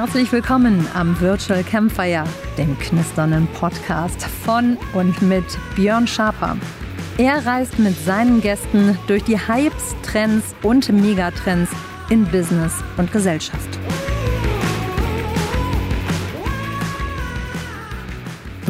Herzlich willkommen am Virtual Campfire, dem knisternden Podcast von und mit Björn Schaper. Er reist mit seinen Gästen durch die Hypes, Trends und Megatrends in Business und Gesellschaft.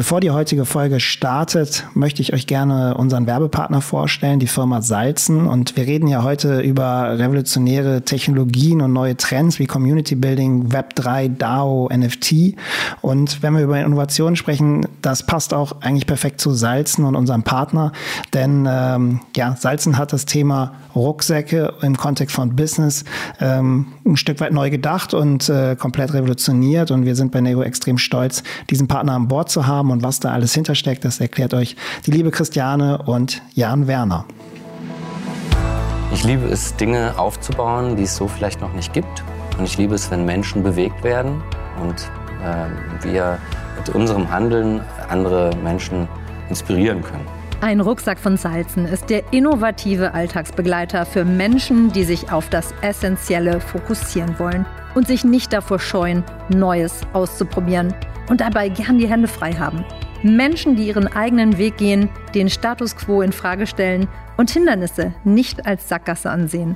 Bevor die heutige Folge startet, möchte ich euch gerne unseren Werbepartner vorstellen, die Firma Salzen. Und wir reden ja heute über revolutionäre Technologien und neue Trends wie Community Building, Web3, DAO, NFT. Und wenn wir über Innovationen sprechen, das passt auch eigentlich perfekt zu Salzen und unserem Partner. Denn ähm, ja, Salzen hat das Thema Rucksäcke im Kontext von Business ähm, ein Stück weit neu gedacht und äh, komplett revolutioniert. Und wir sind bei Nego extrem stolz, diesen Partner an Bord zu haben und was da alles hintersteckt, das erklärt euch die liebe Christiane und Jan Werner. Ich liebe es, Dinge aufzubauen, die es so vielleicht noch nicht gibt. Und ich liebe es, wenn Menschen bewegt werden und äh, wir mit unserem Handeln andere Menschen inspirieren können. Ein Rucksack von Salzen ist der innovative Alltagsbegleiter für Menschen, die sich auf das Essentielle fokussieren wollen und sich nicht davor scheuen, Neues auszuprobieren und dabei gern die Hände frei haben. Menschen, die ihren eigenen Weg gehen, den Status quo in Frage stellen und Hindernisse nicht als Sackgasse ansehen.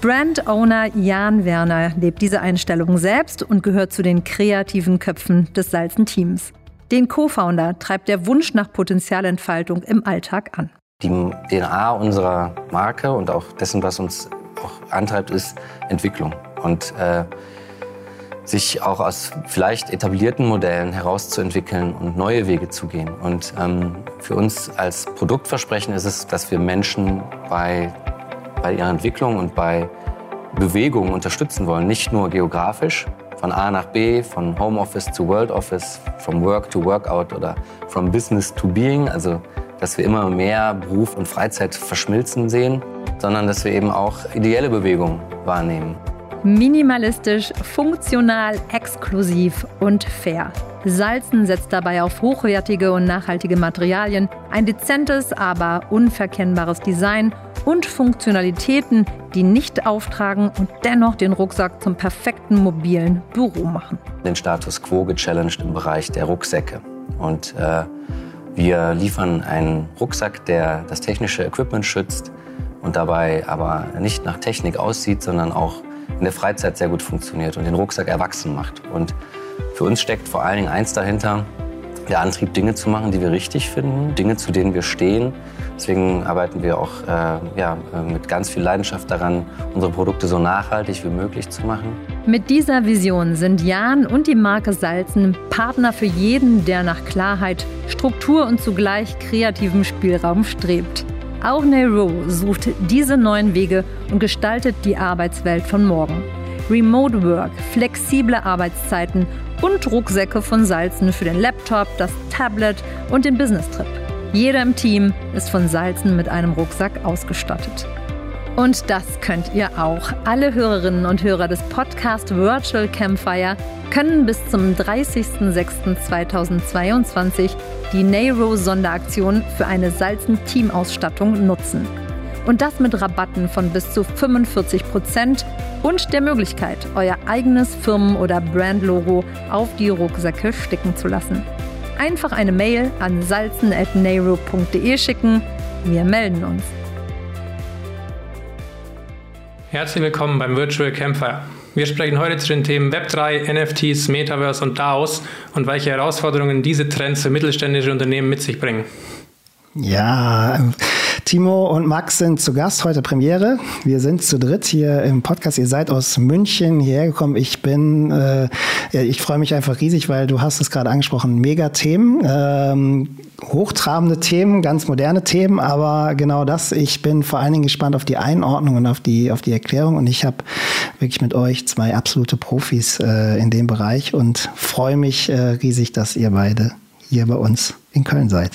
Brand Owner Jan Werner lebt diese Einstellung selbst und gehört zu den kreativen Köpfen des Salzen-Teams. Den Co-Founder treibt der Wunsch nach Potenzialentfaltung im Alltag an. Die DNA unserer Marke und auch dessen, was uns auch antreibt, ist Entwicklung. Und äh, sich auch aus vielleicht etablierten Modellen herauszuentwickeln und neue Wege zu gehen. Und ähm, für uns als Produktversprechen ist es, dass wir Menschen bei, bei ihrer Entwicklung und bei Bewegung unterstützen wollen. Nicht nur geografisch, von A nach B, von Homeoffice zu World Office, from Work to Workout oder from Business to Being. Also, dass wir immer mehr Beruf und Freizeit verschmilzen sehen, sondern dass wir eben auch ideelle Bewegung wahrnehmen. Minimalistisch, funktional, exklusiv und fair. Salzen setzt dabei auf hochwertige und nachhaltige Materialien, ein dezentes, aber unverkennbares Design und Funktionalitäten, die nicht auftragen und dennoch den Rucksack zum perfekten mobilen Büro machen. Den Status quo gechallenged im Bereich der Rucksäcke. Und äh, wir liefern einen Rucksack, der das technische Equipment schützt und dabei aber nicht nach Technik aussieht, sondern auch in der Freizeit sehr gut funktioniert und den Rucksack erwachsen macht. Und für uns steckt vor allen Dingen eins dahinter, der Antrieb, Dinge zu machen, die wir richtig finden, Dinge, zu denen wir stehen. Deswegen arbeiten wir auch äh, ja, mit ganz viel Leidenschaft daran, unsere Produkte so nachhaltig wie möglich zu machen. Mit dieser Vision sind Jan und die Marke Salzen Partner für jeden, der nach Klarheit, Struktur und zugleich kreativem Spielraum strebt. Auch Nero sucht diese neuen Wege und gestaltet die Arbeitswelt von morgen. Remote Work, flexible Arbeitszeiten und Rucksäcke von Salzen für den Laptop, das Tablet und den Business-Trip. Jeder im Team ist von Salzen mit einem Rucksack ausgestattet. Und das könnt ihr auch. Alle Hörerinnen und Hörer des Podcast Virtual Campfire können bis zum 30.06.2022 die Nero Sonderaktion für eine Salzen-Teamausstattung nutzen. Und das mit Rabatten von bis zu 45 Prozent und der Möglichkeit, euer eigenes Firmen- oder Brandlogo auf die Rucksäcke sticken zu lassen. Einfach eine Mail an salzen.nero.de schicken. Wir melden uns. Herzlich willkommen beim Virtual Campfire. Wir sprechen heute zu den Themen Web3, NFTs, Metaverse und DAOs und welche Herausforderungen diese Trends für mittelständische Unternehmen mit sich bringen. Ja, Timo und Max sind zu Gast, heute Premiere. Wir sind zu dritt hier im Podcast. Ihr seid aus München hierher gekommen. Ich bin, äh, ich freue mich einfach riesig, weil du hast es gerade angesprochen, mega Themen, ähm, hochtrabende Themen, ganz moderne Themen, aber genau das. Ich bin vor allen Dingen gespannt auf die Einordnung und auf die, auf die Erklärung und ich habe wirklich mit euch zwei absolute Profis äh, in dem Bereich und freue mich äh, riesig, dass ihr beide hier bei uns in Köln seid.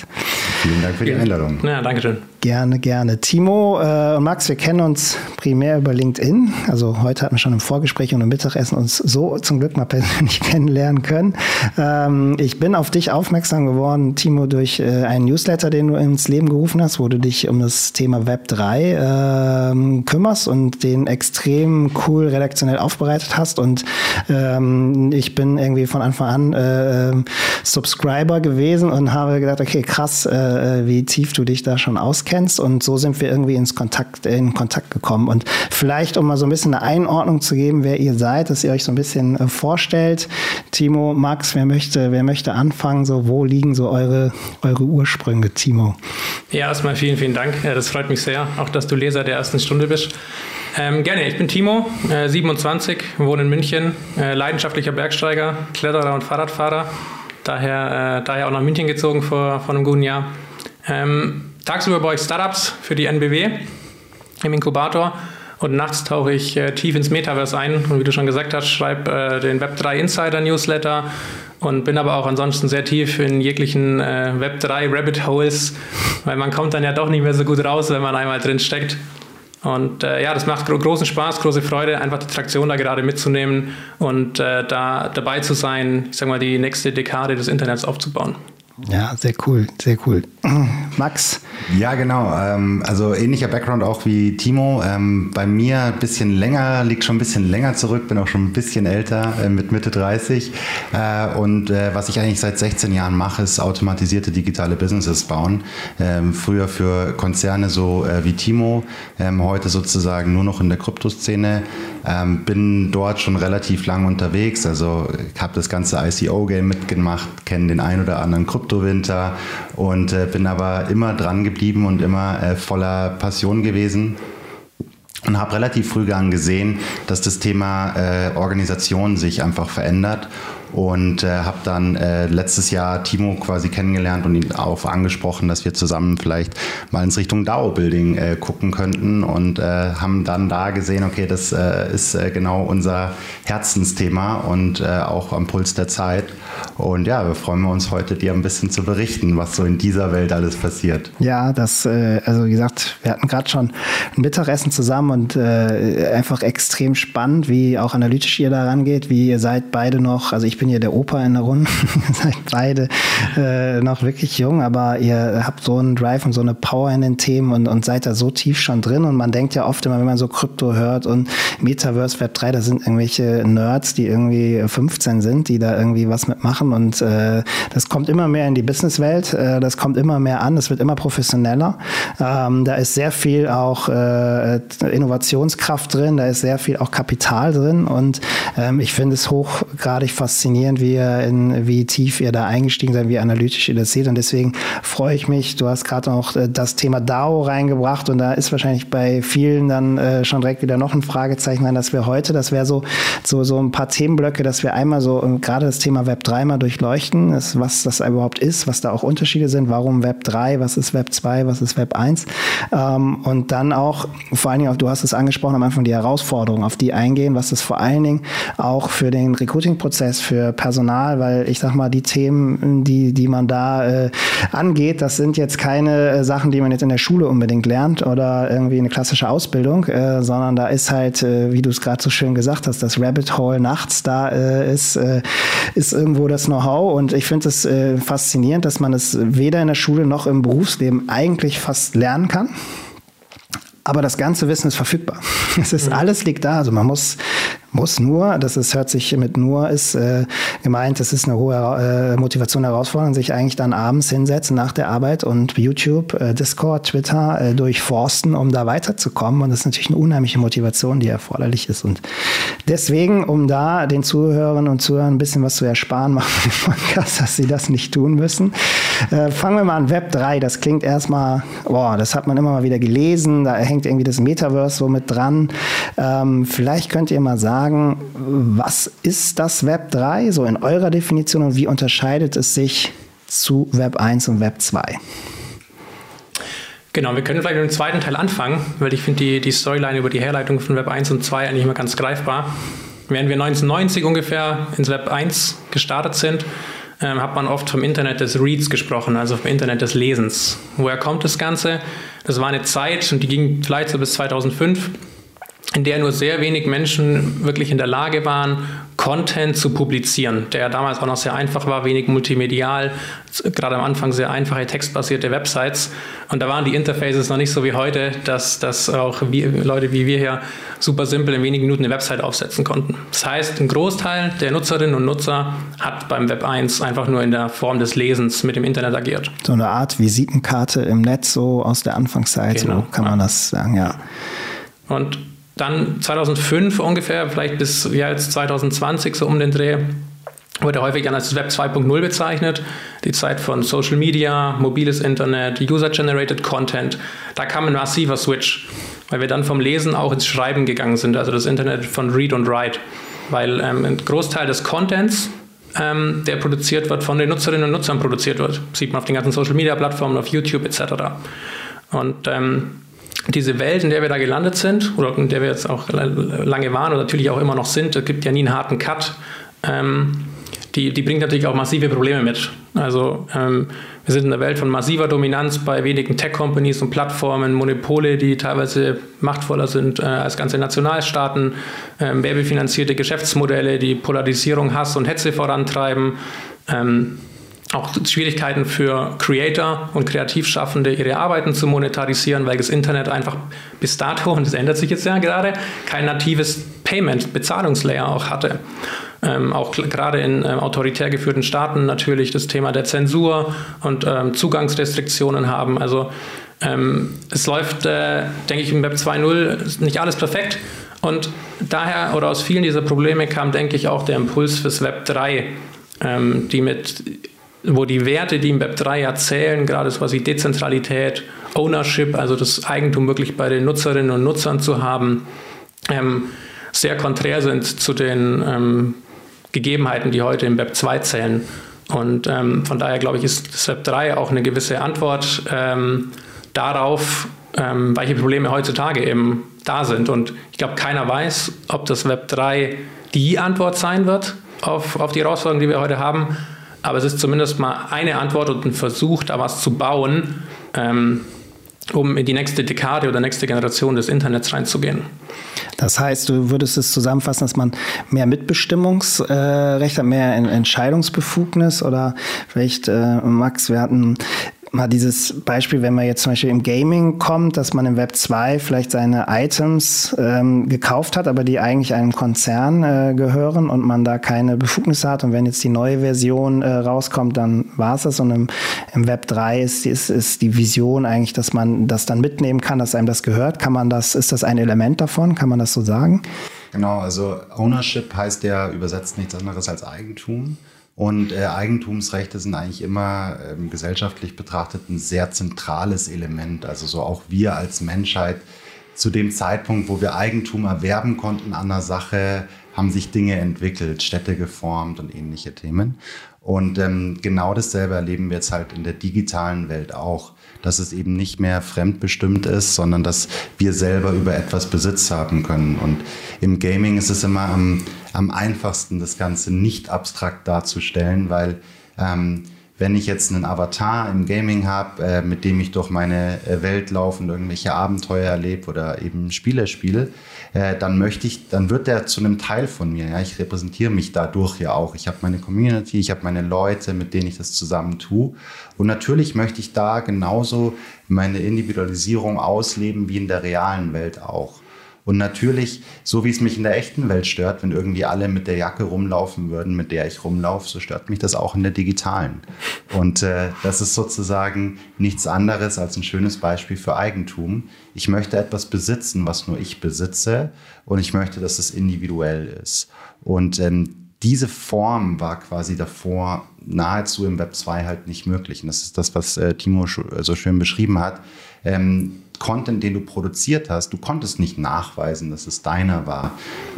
Vielen Dank für die Einladung. Ja, danke schön. Gerne, gerne. Timo äh, Max, wir kennen uns primär über LinkedIn. Also heute hatten wir schon im Vorgespräch und im Mittagessen uns so zum Glück mal persönlich kennenlernen können. Ähm, ich bin auf dich aufmerksam geworden, Timo, durch äh, einen Newsletter, den du ins Leben gerufen hast, wo du dich um das Thema Web 3 ähm, kümmerst und den extrem cool redaktionell aufbereitet hast. Und ähm, ich bin irgendwie von Anfang an äh, Subscriber gewesen und habe gedacht, okay, krass, äh, wie tief du dich da schon auskennst kennst und so sind wir irgendwie ins Kontakt, in Kontakt gekommen. Und vielleicht, um mal so ein bisschen eine Einordnung zu geben, wer ihr seid, dass ihr euch so ein bisschen äh, vorstellt. Timo, Max, wer möchte, wer möchte anfangen? So, wo liegen so eure, eure Ursprünge, Timo? Ja, erstmal vielen, vielen Dank. Das freut mich sehr, auch dass du Leser der ersten Stunde bist. Ähm, gerne, ich bin Timo, äh, 27, wohne in München, äh, leidenschaftlicher Bergsteiger, Kletterer und Fahrradfahrer. Daher, äh, daher auch nach München gezogen vor, vor einem guten Jahr. Ähm, Tagsüber baue ich Startups für die NBW im Inkubator und nachts tauche ich äh, tief ins Metaverse ein und wie du schon gesagt hast, schreibe äh, den Web3 Insider Newsletter und bin aber auch ansonsten sehr tief in jeglichen äh, Web3 Rabbit Holes, weil man kommt dann ja doch nicht mehr so gut raus, wenn man einmal drin steckt. Und äh, ja, das macht gro großen Spaß, große Freude, einfach die Traktion da gerade mitzunehmen und äh, da dabei zu sein, ich sag mal, die nächste Dekade des Internets aufzubauen. Ja, sehr cool, sehr cool. Max? Ja, genau. Ähm, also ähnlicher Background auch wie Timo. Ähm, bei mir ein bisschen länger, liegt schon ein bisschen länger zurück, bin auch schon ein bisschen älter, äh, mit Mitte 30. Äh, und äh, was ich eigentlich seit 16 Jahren mache, ist automatisierte digitale Businesses bauen. Ähm, früher für Konzerne so wie Timo, heute sozusagen nur noch in der Kryptoszene. Bin dort schon relativ lang unterwegs. Also habe das ganze ICO-Game mitgemacht, kenne den ein oder anderen Kryptowinter und bin aber immer dran geblieben und immer äh, voller Passion gewesen und habe relativ früh gesehen, dass das Thema äh, Organisation sich einfach verändert und äh, habe dann äh, letztes Jahr Timo quasi kennengelernt und ihn auch angesprochen, dass wir zusammen vielleicht mal ins Richtung DAO-Building äh, gucken könnten und äh, haben dann da gesehen, okay, das äh, ist äh, genau unser Herzensthema und auch am Puls der Zeit. Und ja, wir freuen uns heute, dir ein bisschen zu berichten, was so in dieser Welt alles passiert. Ja, das, also wie gesagt, wir hatten gerade schon ein Mittagessen zusammen und einfach extrem spannend, wie auch analytisch ihr da rangeht, wie ihr seid beide noch, also ich bin ja der Opa in der Runde, ihr seid beide äh, noch wirklich jung, aber ihr habt so einen Drive und so eine Power in den Themen und, und seid da so tief schon drin. Und man denkt ja oft immer, wenn man so Krypto hört und Metaverse Web 3, da sind irgendwelche Nerds, die irgendwie 15 sind, die da irgendwie was mitmachen. Und äh, das kommt immer mehr in die Businesswelt, äh, das kommt immer mehr an, es wird immer professioneller. Ähm, da ist sehr viel auch äh, Innovationskraft drin, da ist sehr viel auch Kapital drin. Und ähm, ich finde es hochgradig faszinierend, wie, in, wie tief ihr da eingestiegen seid, wie analytisch ihr das seht. Und deswegen freue ich mich, du hast gerade auch äh, das Thema DAO reingebracht. Und da ist wahrscheinlich bei vielen dann äh, schon direkt wieder noch ein Fragezeichen an, dass wir heute, das wäre so, so, so ein paar Themenblöcke, dass wir einmal so gerade das Thema Web 3 mal durchleuchten, was das überhaupt ist, was da auch Unterschiede sind, warum Web 3, was ist Web 2, was ist Web 1 ähm, und dann auch, vor allen Dingen du hast es angesprochen am Anfang, die Herausforderungen, auf die eingehen, was das vor allen Dingen auch für den Recruiting-Prozess, für Personal, weil ich sag mal, die Themen, die, die man da äh, angeht, das sind jetzt keine äh, Sachen, die man jetzt in der Schule unbedingt lernt oder irgendwie eine klassische Ausbildung, äh, sondern da ist halt, äh, wie du es gerade so schön gesagt hast, das Rabbit Hole nachts, da äh, ist, äh, ist irgendwo das Know-how und ich finde es äh, faszinierend, dass man es weder in der Schule noch im Berufsleben eigentlich fast lernen kann. Aber das ganze Wissen ist verfügbar. Es ist mhm. alles liegt da. Also man muss muss nur, das ist, hört sich mit nur ist äh, gemeint, das ist eine hohe äh, Motivation herausfordern, sich eigentlich dann abends hinsetzen nach der Arbeit und YouTube, äh, Discord, Twitter äh, durchforsten, um da weiterzukommen. Und das ist natürlich eine unheimliche Motivation, die erforderlich ist. Und deswegen, um da den Zuhörern und Zuhörern ein bisschen was zu ersparen, machen wir Podcast, dass sie das nicht tun müssen. Äh, fangen wir mal an Web 3. Das klingt erstmal, boah, das hat man immer mal wieder gelesen. Da hängt irgendwie das Metaverse so mit dran. Ähm, vielleicht könnt ihr mal sagen, was ist das Web 3 so in eurer Definition und wie unterscheidet es sich zu Web 1 und Web 2? Genau, wir können vielleicht mit dem zweiten Teil anfangen, weil ich finde die, die Storyline über die Herleitung von Web 1 und 2 eigentlich immer ganz greifbar. Während wir 1990 ungefähr ins Web 1 gestartet sind, ähm, hat man oft vom Internet des Reads gesprochen, also vom Internet des Lesens. Woher kommt das Ganze? Das war eine Zeit, und die ging vielleicht so bis 2005, in der nur sehr wenig Menschen wirklich in der Lage waren, Content zu publizieren, der damals auch noch sehr einfach war, wenig multimedial, gerade am Anfang sehr einfache textbasierte Websites. Und da waren die Interfaces noch nicht so wie heute, dass, dass auch wir, Leute wie wir hier super simpel in wenigen Minuten eine Website aufsetzen konnten. Das heißt, ein Großteil der Nutzerinnen und Nutzer hat beim Web 1 einfach nur in der Form des Lesens mit dem Internet agiert. So eine Art Visitenkarte im Netz, so aus der Anfangszeit, genau, so kann man das sagen, ja. Und dann 2005 ungefähr, vielleicht bis ja, jetzt 2020 so um den Dreh, wurde häufig als Web 2.0 bezeichnet. Die Zeit von Social Media, mobiles Internet, User-Generated Content. Da kam ein massiver Switch, weil wir dann vom Lesen auch ins Schreiben gegangen sind, also das Internet von Read und Write. Weil ähm, ein Großteil des Contents, ähm, der produziert wird, von den Nutzerinnen und Nutzern produziert wird. Sieht man auf den ganzen Social-Media-Plattformen, auf YouTube etc. Und ähm, diese Welt, in der wir da gelandet sind, oder in der wir jetzt auch lange waren und natürlich auch immer noch sind, es gibt ja nie einen harten Cut, ähm, die, die bringt natürlich auch massive Probleme mit. Also ähm, wir sind in einer Welt von massiver Dominanz bei wenigen Tech-Companies und Plattformen, Monopole, die teilweise machtvoller sind äh, als ganze Nationalstaaten, ähm, werbefinanzierte Geschäftsmodelle, die Polarisierung, Hass und Hetze vorantreiben. Ähm, auch Schwierigkeiten für Creator und Kreativschaffende, ihre Arbeiten zu monetarisieren, weil das Internet einfach bis dato, und das ändert sich jetzt ja gerade, kein natives Payment, Bezahlungslayer auch hatte. Ähm, auch gerade in ähm, autoritär geführten Staaten natürlich das Thema der Zensur und ähm, Zugangsrestriktionen haben. Also ähm, es läuft, äh, denke ich, im Web 2.0 nicht alles perfekt. Und daher oder aus vielen dieser Probleme kam, denke ich, auch der Impuls fürs Web 3, ähm, die mit wo die Werte, die im Web 3 erzählen, gerade so was wie Dezentralität, Ownership, also das Eigentum wirklich bei den Nutzerinnen und Nutzern zu haben, ähm, sehr konträr sind zu den ähm, Gegebenheiten, die heute im Web 2 zählen. Und ähm, von daher glaube ich, ist das Web 3 auch eine gewisse Antwort ähm, darauf, ähm, welche Probleme heutzutage eben da sind. Und ich glaube, keiner weiß, ob das Web 3 die Antwort sein wird auf, auf die Herausforderungen, die wir heute haben. Aber es ist zumindest mal eine Antwort und ein Versuch, da was zu bauen, ähm, um in die nächste Dekade oder nächste Generation des Internets reinzugehen. Das heißt, du würdest es zusammenfassen, dass man mehr Mitbestimmungsrecht hat, mehr Entscheidungsbefugnis oder vielleicht, äh, Max, wir hatten mal dieses Beispiel, wenn man jetzt zum Beispiel im Gaming kommt, dass man im Web 2 vielleicht seine Items ähm, gekauft hat, aber die eigentlich einem Konzern äh, gehören und man da keine Befugnisse hat. Und wenn jetzt die neue Version äh, rauskommt, dann war es das. Und im, im Web 3 ist, ist, ist die Vision eigentlich, dass man das dann mitnehmen kann, dass einem das gehört. Kann man das, ist das ein Element davon? Kann man das so sagen? Genau, also Ownership heißt ja übersetzt nichts anderes als Eigentum. Und äh, Eigentumsrechte sind eigentlich immer ähm, gesellschaftlich betrachtet ein sehr zentrales Element. Also so auch wir als Menschheit zu dem Zeitpunkt, wo wir Eigentum erwerben konnten an einer Sache, haben sich Dinge entwickelt, Städte geformt und ähnliche Themen. Und ähm, genau dasselbe erleben wir jetzt halt in der digitalen Welt auch dass es eben nicht mehr fremdbestimmt ist, sondern dass wir selber über etwas Besitz haben können. Und im Gaming ist es immer am, am einfachsten, das Ganze nicht abstrakt darzustellen, weil ähm, wenn ich jetzt einen Avatar im Gaming habe, äh, mit dem ich durch meine äh, Welt laufe und irgendwelche Abenteuer erlebe oder eben Spiele spiele, äh, dann möchte ich, dann wird der zu einem Teil von mir. Ja? Ich repräsentiere mich dadurch ja auch. Ich habe meine Community, ich habe meine Leute, mit denen ich das zusammen tue. Und natürlich möchte ich da genauso meine Individualisierung ausleben wie in der realen Welt auch. Und natürlich, so wie es mich in der echten Welt stört, wenn irgendwie alle mit der Jacke rumlaufen würden, mit der ich rumlaufe, so stört mich das auch in der digitalen. Und äh, das ist sozusagen nichts anderes als ein schönes Beispiel für Eigentum. Ich möchte etwas besitzen, was nur ich besitze, und ich möchte, dass es individuell ist. Und ähm, diese Form war quasi davor nahezu im Web 2 halt nicht möglich. Und das ist das, was äh, Timo so schön beschrieben hat. Ähm, Content, den du produziert hast, du konntest nicht nachweisen, dass es deiner war.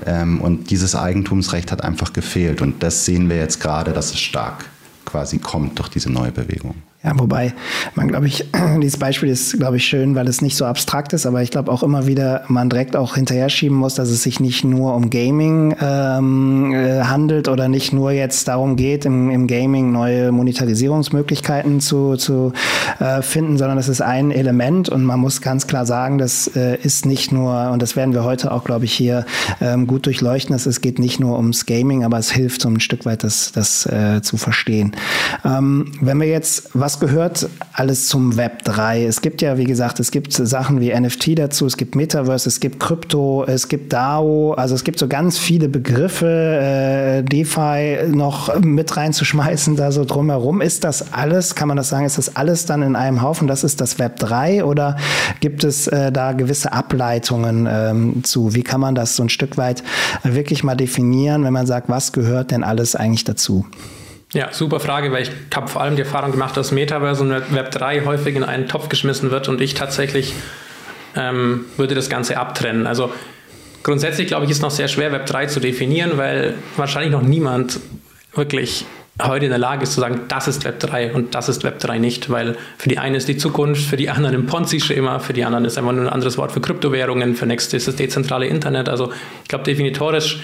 Ähm, und dieses Eigentumsrecht hat einfach gefehlt. Und das sehen wir jetzt gerade, dass es stark quasi kommt durch diese neue Bewegung. Ja, wobei man, glaube ich, dieses Beispiel ist, glaube ich, schön, weil es nicht so abstrakt ist, aber ich glaube auch immer wieder man direkt auch hinterher schieben muss, dass es sich nicht nur um Gaming ähm, äh, handelt oder nicht nur jetzt darum geht, im, im Gaming neue Monetarisierungsmöglichkeiten zu, zu äh, finden, sondern es ist ein Element und man muss ganz klar sagen, das äh, ist nicht nur, und das werden wir heute auch, glaube ich, hier ähm, gut durchleuchten, dass es geht nicht nur ums Gaming, aber es hilft so ein Stück weit, das, das äh, zu verstehen. Ähm, wenn wir jetzt was was gehört alles zum Web 3? Es gibt ja, wie gesagt, es gibt Sachen wie NFT dazu, es gibt Metaverse, es gibt Krypto, es gibt DAO, also es gibt so ganz viele Begriffe, äh, DeFi noch mit reinzuschmeißen, da so drumherum. Ist das alles, kann man das sagen, ist das alles dann in einem Haufen? Das ist das Web 3 oder gibt es äh, da gewisse Ableitungen ähm, zu? Wie kann man das so ein Stück weit wirklich mal definieren, wenn man sagt, was gehört denn alles eigentlich dazu? Ja, super Frage, weil ich habe vor allem die Erfahrung gemacht, dass Metaverse und Web 3 häufig in einen Topf geschmissen wird und ich tatsächlich ähm, würde das Ganze abtrennen. Also grundsätzlich glaube ich, ist noch sehr schwer, Web 3 zu definieren, weil wahrscheinlich noch niemand wirklich heute in der Lage ist zu sagen, das ist Web 3 und das ist Web 3 nicht, weil für die einen ist die Zukunft, für die anderen ein Ponzi-Schema, für die anderen ist einfach nur ein anderes Wort für Kryptowährungen, für nächste ist das dezentrale Internet. Also ich glaube, definitorisch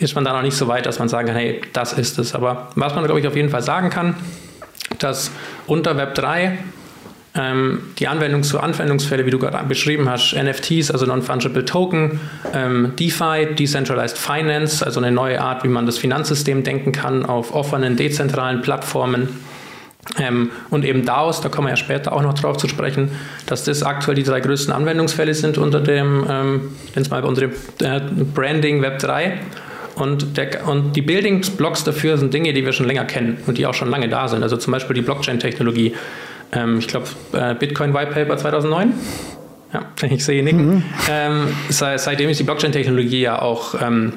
ist man da noch nicht so weit, dass man sagen kann, hey, das ist es. Aber was man, glaube ich, auf jeden Fall sagen kann, dass unter Web 3 ähm, die Anwendungs zu Anwendungsfälle, wie du gerade beschrieben hast, NFTs, also Non-Fungible Token, ähm, DeFi, Decentralized Finance, also eine neue Art, wie man das Finanzsystem denken kann auf offenen, dezentralen Plattformen. Ähm, und eben DAOs, da kommen wir ja später auch noch drauf zu sprechen, dass das aktuell die drei größten Anwendungsfälle sind unter dem, ähm, mal unter dem äh, Branding Web 3. Und, der, und die Building Blocks dafür sind Dinge, die wir schon länger kennen und die auch schon lange da sind. Also zum Beispiel die Blockchain-Technologie. Ähm, ich glaube, äh, Bitcoin White Paper 2009. Ja, ich sehe nicken. Mhm. Ähm, seitdem ist die Blockchain-Technologie ja auch ähm,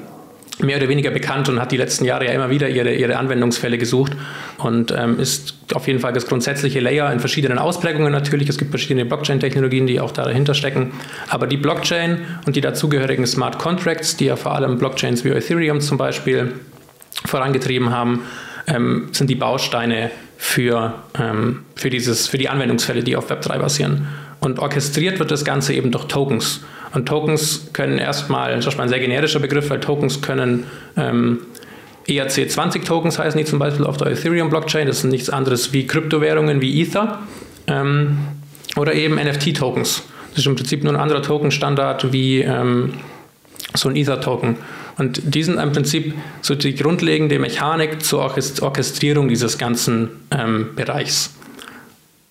mehr oder weniger bekannt und hat die letzten Jahre ja immer wieder ihre, ihre Anwendungsfälle gesucht und ähm, ist auf jeden Fall das grundsätzliche Layer in verschiedenen Ausprägungen natürlich. Es gibt verschiedene Blockchain-Technologien, die auch dahinter stecken. Aber die Blockchain und die dazugehörigen Smart Contracts, die ja vor allem Blockchains wie Ethereum zum Beispiel vorangetrieben haben, ähm, sind die Bausteine für, ähm, für, dieses, für die Anwendungsfälle, die auf Web3 basieren. Und orchestriert wird das Ganze eben durch Tokens. Und Tokens können erstmal, das ist ein sehr generischer Begriff, weil Tokens können ähm, ERC20-Tokens heißen die zum Beispiel auf der Ethereum-Blockchain. Das sind nichts anderes wie Kryptowährungen wie Ether ähm, oder eben NFT-Tokens. Das ist im Prinzip nur ein anderer Token-Standard wie ähm, so ein Ether-Token. Und die sind im Prinzip so die grundlegende Mechanik zur Orchestrierung dieses ganzen ähm, Bereichs.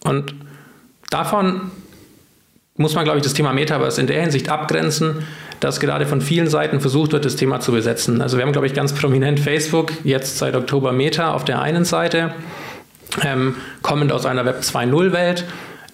Und davon muss man, glaube ich, das Thema Metaverse in der Hinsicht abgrenzen, dass gerade von vielen Seiten versucht wird, das Thema zu besetzen. Also wir haben, glaube ich, ganz prominent Facebook, jetzt seit Oktober Meta auf der einen Seite, ähm, kommend aus einer Web 2.0-Welt,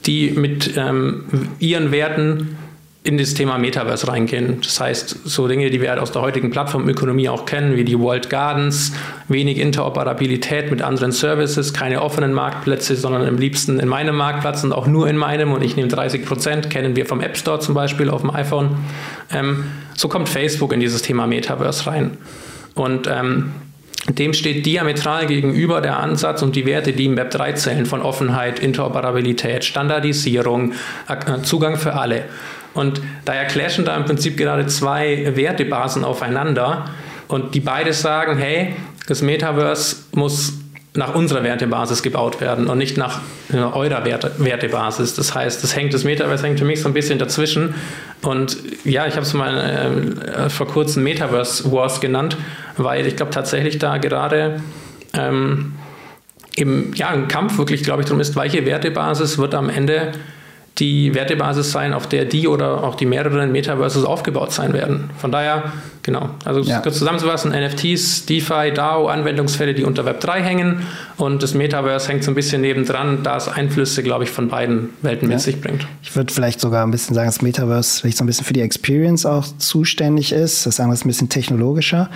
die mit ähm, ihren Werten in das Thema Metaverse reingehen. Das heißt, so Dinge, die wir halt aus der heutigen Plattformökonomie auch kennen, wie die World Gardens, wenig Interoperabilität mit anderen Services, keine offenen Marktplätze, sondern am liebsten in meinem Marktplatz und auch nur in meinem und ich nehme 30 Prozent, kennen wir vom App Store zum Beispiel auf dem iPhone. Ähm, so kommt Facebook in dieses Thema Metaverse rein. Und ähm, dem steht diametral gegenüber der Ansatz und die Werte, die im Web 3 zählen, von Offenheit, Interoperabilität, Standardisierung, äh, Zugang für alle. Und daher clashen da im Prinzip gerade zwei Wertebasen aufeinander und die beide sagen, hey, das Metaverse muss nach unserer Wertebasis gebaut werden und nicht nach eurer Werte, Wertebasis. Das heißt, das hängt, das Metaverse hängt für mich so ein bisschen dazwischen. Und ja, ich habe es mal äh, vor kurzem Metaverse Wars genannt, weil ich glaube tatsächlich da gerade ähm, im ja, ein Kampf wirklich, glaube ich, darum ist, welche Wertebasis wird am Ende die Wertebasis sein, auf der die oder auch die mehreren Metaverses aufgebaut sein werden. Von daher, genau, also ja. kurz zusammenzufassen, NFTs, DeFi, DAO, Anwendungsfälle, die unter Web 3 hängen und das Metaverse hängt so ein bisschen nebendran, da es Einflüsse, glaube ich, von beiden Welten ja. mit sich bringt. Ich würde vielleicht sogar ein bisschen sagen, das Metaverse vielleicht so ein bisschen für die Experience auch zuständig ist. Das sagen wir ein bisschen technologischer.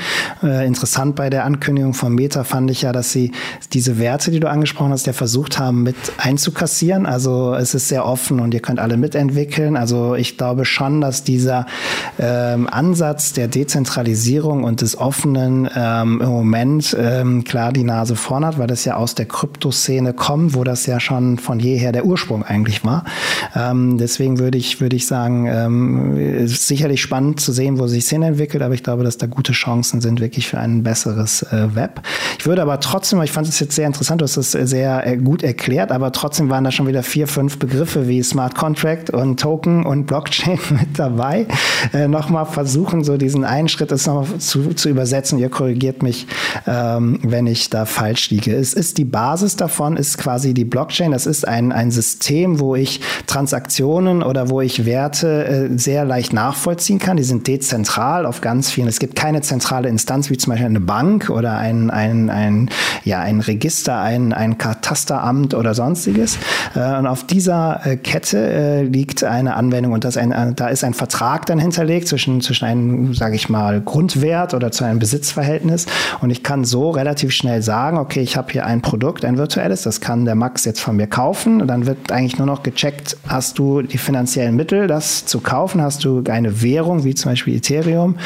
Äh, interessant bei der Ankündigung von Meta fand ich ja, dass sie diese Werte, die du angesprochen hast, ja versucht haben mit einzukassieren. Also es ist sehr offen und ihr könnt alle mitentwickeln. Also ich glaube schon, dass dieser ähm, Ansatz der Dezentralisierung und des Offenen ähm, im Moment ähm, klar die Nase vorn hat, weil das ja aus der Kryptoszene kommt, wo das ja schon von jeher der Ursprung eigentlich war. Ähm, deswegen würde ich, würde ich sagen, ähm, ist sicherlich spannend zu sehen, wo sich hin entwickelt, aber ich glaube, dass da gute Chancen sind wirklich für ein besseres äh, Web. Ich würde aber trotzdem, ich fand es jetzt sehr interessant, du hast es sehr äh, gut erklärt, aber trotzdem waren da schon wieder vier, fünf Begriffe wie Smart Contract und Token und Blockchain mit dabei. Äh, Nochmal versuchen, so diesen einen Schritt ist noch zu, zu übersetzen. Ihr korrigiert mich, ähm, wenn ich da falsch liege. Es ist die Basis davon, ist quasi die Blockchain. Das ist ein, ein System, wo ich Transaktionen oder wo ich Werte äh, sehr leicht nachvollziehen kann. Die sind dezentral auf ganz vielen. Es gibt keine zentrale Instanz wie zum Beispiel eine Bank oder ein, ein, ein, ja, ein Register, ein, ein Katasteramt oder sonstiges. Äh, und auf dieser äh, Kette äh, liegt eine Anwendung und das ein, äh, da ist ein Vertrag dann hinterlegt zwischen, zwischen einem, sage ich mal, Grundwert oder zu einem Besitzverhältnis. Und ich kann so relativ schnell sagen, okay, ich habe hier ein Produkt, ein virtuelles, das kann der Max jetzt von mir kaufen. Und dann wird eigentlich nur noch gecheckt, hast du die finanziellen Mittel, das zu kaufen? Hast du eine Währung, wie zum Beispiel Ethereum?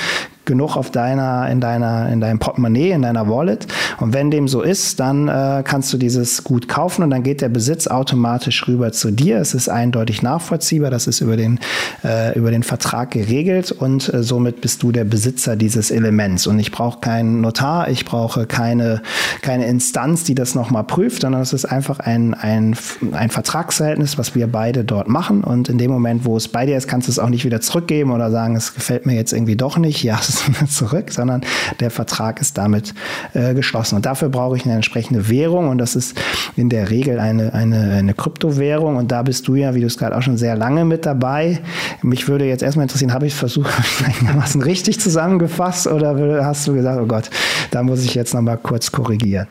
Genug auf deiner, in deiner, in deinem Portemonnaie, in deiner Wallet. Und wenn dem so ist, dann äh, kannst du dieses Gut kaufen und dann geht der Besitz automatisch rüber zu dir. Es ist eindeutig nachvollziehbar. Das ist über den, äh, über den Vertrag geregelt und äh, somit bist du der Besitzer dieses Elements. Und ich brauche keinen Notar, ich brauche keine, keine Instanz, die das nochmal prüft, sondern es ist einfach ein, ein, ein Vertragsverhältnis, was wir beide dort machen. Und in dem Moment, wo es bei dir ist, kannst du es auch nicht wieder zurückgeben oder sagen, es gefällt mir jetzt irgendwie doch nicht. Ja, es zurück, sondern der Vertrag ist damit äh, geschlossen. Und dafür brauche ich eine entsprechende Währung und das ist in der Regel eine, eine, eine Kryptowährung. Und da bist du ja, wie du es gerade auch schon sehr lange mit dabei. Mich würde jetzt erstmal interessieren, habe ich versucht, einigermaßen richtig zusammengefasst oder hast du gesagt, oh Gott, da muss ich jetzt nochmal kurz korrigieren?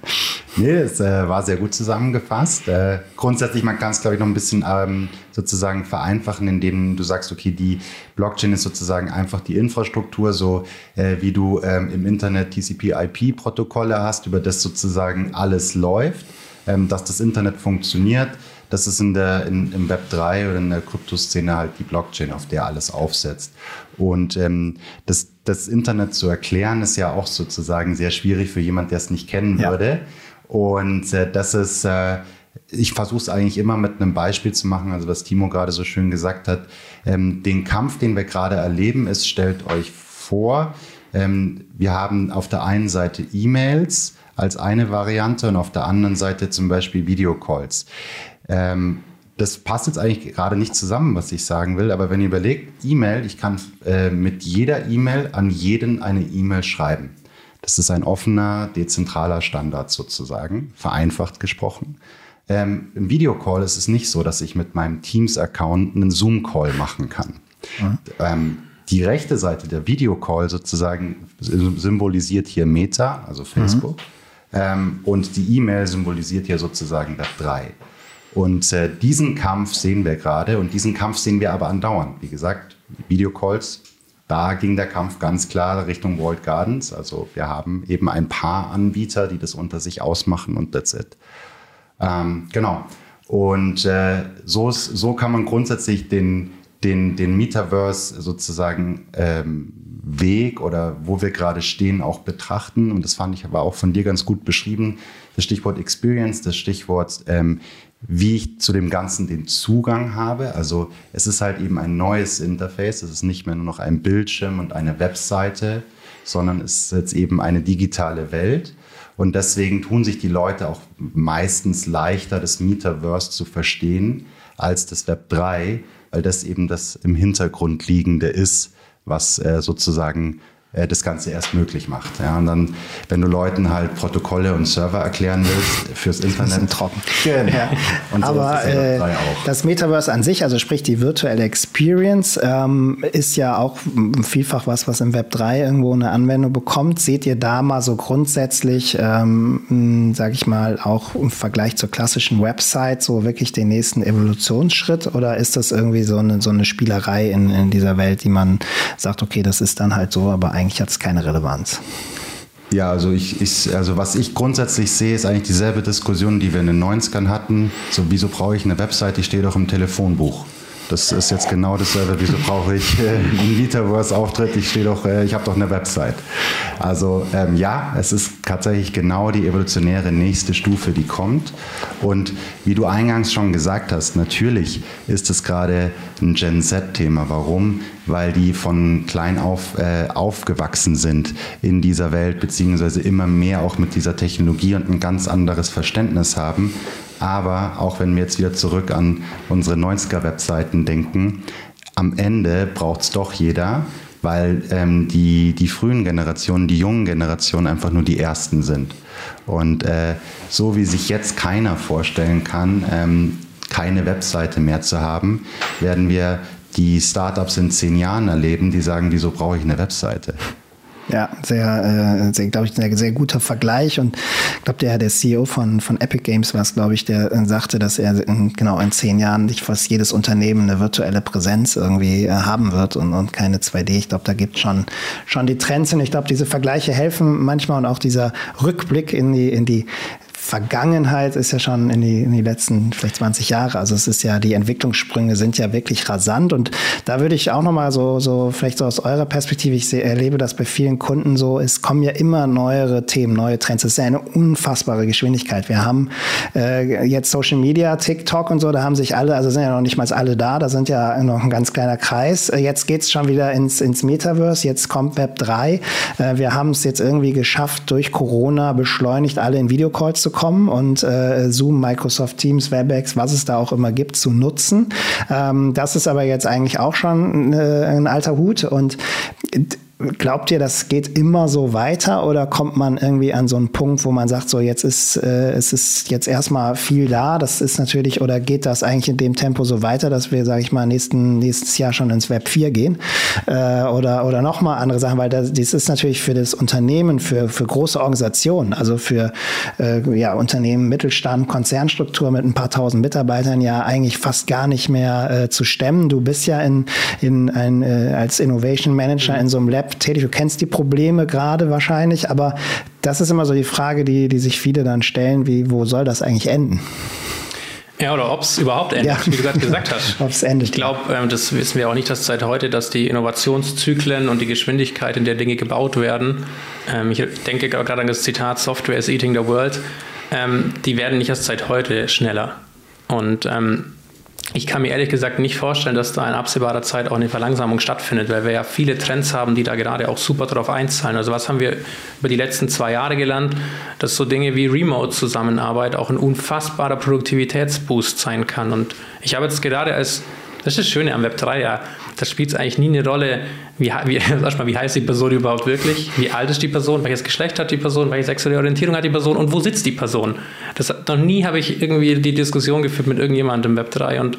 Nee, es äh, war sehr gut zusammengefasst. Äh, grundsätzlich, man kann es, glaube ich, noch ein bisschen ähm, sozusagen vereinfachen, indem du sagst, okay, die Blockchain ist sozusagen einfach die Infrastruktur, so äh, wie du ähm, im Internet TCP-IP-Protokolle hast, über das sozusagen alles läuft, ähm, dass das Internet funktioniert. Das ist in der, in, im Web 3 oder in der Kryptoszene halt die Blockchain, auf der alles aufsetzt. Und ähm, das, das Internet zu erklären, ist ja auch sozusagen sehr schwierig für jemand, der es nicht kennen ja. würde. Und äh, das ist, äh, ich versuche es eigentlich immer mit einem Beispiel zu machen, also was Timo gerade so schön gesagt hat. Ähm, den Kampf, den wir gerade erleben, ist, stellt euch vor, ähm, wir haben auf der einen Seite E-Mails als eine Variante und auf der anderen Seite zum Beispiel Videocalls. Ähm, das passt jetzt eigentlich gerade nicht zusammen, was ich sagen will, aber wenn ihr überlegt, E-Mail, ich kann äh, mit jeder E-Mail an jeden eine E-Mail schreiben. Das ist ein offener, dezentraler Standard sozusagen, vereinfacht gesprochen. Ähm, Im Videocall ist es nicht so, dass ich mit meinem Teams-Account einen Zoom-Call machen kann. Mhm. Ähm, die rechte Seite der Videocall sozusagen symbolisiert hier Meta, also Facebook. Mhm. Ähm, und die E-Mail symbolisiert hier sozusagen Web 3. Und äh, diesen Kampf sehen wir gerade und diesen Kampf sehen wir aber andauernd. Wie gesagt, Videocalls da ging der Kampf ganz klar Richtung Walled Gardens. Also wir haben eben ein paar Anbieter, die das unter sich ausmachen und that's it. Ähm, genau. Und äh, so, ist, so kann man grundsätzlich den, den, den Metaverse sozusagen ähm, Weg oder wo wir gerade stehen auch betrachten. Und das fand ich aber auch von dir ganz gut beschrieben. Das Stichwort Experience, das Stichwort ähm, wie ich zu dem Ganzen den Zugang habe. Also es ist halt eben ein neues Interface. Es ist nicht mehr nur noch ein Bildschirm und eine Webseite, sondern es ist jetzt eben eine digitale Welt. Und deswegen tun sich die Leute auch meistens leichter, das Metaverse zu verstehen als das Web 3, weil das eben das im Hintergrund liegende ist, was äh, sozusagen äh, das Ganze erst möglich macht. Ja, und dann, wenn du Leuten halt Protokolle und Server erklären willst fürs Internet. Trocken. Schön, ja. und so Aber das, äh, das Metaverse an sich, also sprich die virtuelle Experience, ähm, ist ja auch vielfach was, was im Web 3 irgendwo eine Anwendung bekommt. Seht ihr da mal so grundsätzlich, ähm, sage ich mal, auch im Vergleich zur klassischen Website so wirklich den nächsten Evolutionsschritt oder ist das irgendwie so eine, so eine Spielerei in, in dieser Welt, die man sagt, okay, das ist dann halt so, aber eigentlich eigentlich hat es keine Relevanz. Ja, also ich, ich, also was ich grundsätzlich sehe, ist eigentlich dieselbe Diskussion, die wir in den 90ern hatten. So, wieso brauche ich eine Website, die steht doch im Telefonbuch. Das ist jetzt genau dasselbe. Wieso brauche ich äh, einen Metaverse-Auftritt? Ich stehe doch, äh, ich habe doch eine Website. Also ähm, ja, es ist tatsächlich genau die evolutionäre nächste Stufe, die kommt. Und wie du eingangs schon gesagt hast, natürlich ist es gerade ein Gen Z-Thema. Warum? Weil die von klein auf äh, aufgewachsen sind in dieser Welt, beziehungsweise immer mehr auch mit dieser Technologie und ein ganz anderes Verständnis haben. Aber auch wenn wir jetzt wieder zurück an unsere 90er-Webseiten denken, am Ende braucht es doch jeder, weil ähm, die, die frühen Generationen, die jungen Generationen einfach nur die ersten sind. Und äh, so wie sich jetzt keiner vorstellen kann, ähm, keine Webseite mehr zu haben, werden wir die Startups in zehn Jahren erleben, die sagen, wieso brauche ich eine Webseite? Ja, sehr, äh, sehr glaube ich, ein sehr, guter Vergleich. Und ich glaube, der, der CEO von, von Epic Games war es, glaube ich, der äh, sagte, dass er in, genau in zehn Jahren nicht fast jedes Unternehmen eine virtuelle Präsenz irgendwie äh, haben wird und, und keine 2D. Ich glaube, da gibt schon schon die Trends und ich glaube, diese Vergleiche helfen manchmal und auch dieser Rückblick in die, in die Vergangenheit ist ja schon in die, in die letzten vielleicht 20 Jahre. Also es ist ja, die Entwicklungssprünge sind ja wirklich rasant. Und da würde ich auch nochmal so, so, vielleicht so aus eurer Perspektive, ich erlebe das bei vielen Kunden so, es kommen ja immer neuere Themen, neue Trends. Es ist ja eine unfassbare Geschwindigkeit. Wir haben äh, jetzt Social Media, TikTok und so, da haben sich alle, also sind ja noch nicht mal alle da, da sind ja noch ein ganz kleiner Kreis. Äh, jetzt geht's schon wieder ins, ins Metaverse, jetzt kommt Web 3. Äh, wir haben es jetzt irgendwie geschafft, durch Corona beschleunigt alle in Videocalls zu kommen und äh, Zoom, Microsoft Teams, WebEx, was es da auch immer gibt, zu nutzen. Ähm, das ist aber jetzt eigentlich auch schon äh, ein alter Hut und Glaubt ihr, das geht immer so weiter oder kommt man irgendwie an so einen Punkt, wo man sagt, so jetzt ist äh, es ist jetzt erstmal viel da, das ist natürlich oder geht das eigentlich in dem Tempo so weiter, dass wir, sage ich mal, nächsten, nächstes Jahr schon ins Web 4 gehen äh, oder oder noch mal andere Sachen, weil das, das ist natürlich für das Unternehmen, für für große Organisationen, also für äh, ja Unternehmen, Mittelstand, Konzernstruktur mit ein paar tausend Mitarbeitern ja eigentlich fast gar nicht mehr äh, zu stemmen. Du bist ja in in ein äh, als Innovation Manager in so einem Lab App tätig. Du kennst die Probleme gerade wahrscheinlich, aber das ist immer so die Frage, die, die sich viele dann stellen, wie, wo soll das eigentlich enden? Ja, oder ob es überhaupt endet, ja. wie du gerade gesagt hast. ob es endet. Ich glaube, ähm, das wissen wir auch nicht, dass seit heute, dass die Innovationszyklen und die Geschwindigkeit, in der Dinge gebaut werden, ähm, ich denke gerade an das Zitat, Software is eating the world, ähm, die werden nicht erst seit heute schneller. Und ähm, ich kann mir ehrlich gesagt nicht vorstellen, dass da in absehbarer Zeit auch eine Verlangsamung stattfindet, weil wir ja viele Trends haben, die da gerade auch super darauf einzahlen. Also was haben wir über die letzten zwei Jahre gelernt, dass so Dinge wie Remote-Zusammenarbeit auch ein unfassbarer Produktivitätsboost sein kann. Und ich habe jetzt gerade als das ist das Schöne am Web 3, ja. Da spielt es eigentlich nie eine Rolle, wie, wie, mal, wie heißt die Person überhaupt wirklich, wie alt ist die Person, welches Geschlecht hat die Person, welche sexuelle Orientierung hat die Person und wo sitzt die Person. Das, noch nie habe ich irgendwie die Diskussion geführt mit irgendjemandem im Web 3 und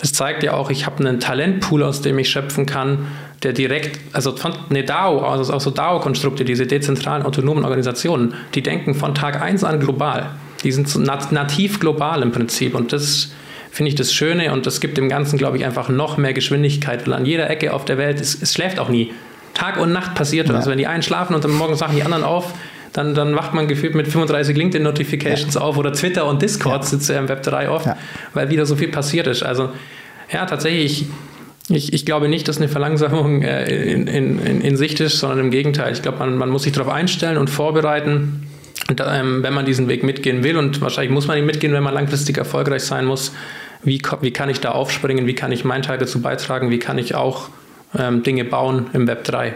das zeigt ja auch, ich habe einen Talentpool, aus dem ich schöpfen kann, der direkt, also von eine DAO, also auch so DAO-Konstrukte, diese dezentralen autonomen Organisationen, die denken von Tag 1 an global. Die sind nativ global im Prinzip und das finde ich das Schöne und das gibt dem Ganzen, glaube ich, einfach noch mehr Geschwindigkeit, weil an jeder Ecke auf der Welt, es, es schläft auch nie. Tag und Nacht passiert ja. Also wenn die einen schlafen und dann morgen sagen die anderen auf, dann, dann wacht man gefühlt mit 35 LinkedIn-Notifications ja. auf oder Twitter und Discord ja. sitzt ja im Web 3 oft, weil wieder so viel passiert ist. Also ja, tatsächlich, ich, ich glaube nicht, dass eine Verlangsamung äh, in, in, in, Sicht ist, sondern im Gegenteil. Ich glaube, man, man muss sich darauf einstellen und vorbereiten. Und, ähm, wenn man diesen Weg mitgehen will, und wahrscheinlich muss man ihn mitgehen, wenn man langfristig erfolgreich sein muss, wie, wie kann ich da aufspringen, wie kann ich meinen Teil dazu beitragen, wie kann ich auch ähm, Dinge bauen im Web 3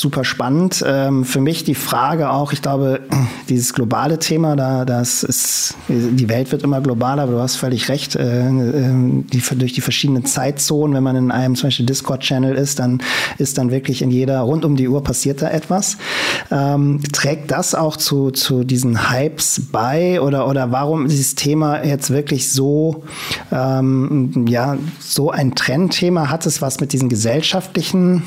super spannend. Ähm, für mich die Frage auch, ich glaube, dieses globale Thema, da das ist, die Welt wird immer globaler, aber du hast völlig recht. Äh, äh, die, durch die verschiedenen Zeitzonen, wenn man in einem zum Beispiel Discord-Channel ist, dann ist dann wirklich in jeder, rund um die Uhr passiert da etwas. Ähm, trägt das auch zu, zu diesen Hypes bei oder, oder warum dieses Thema jetzt wirklich so, ähm, ja, so ein Trendthema? Hat es was mit diesen gesellschaftlichen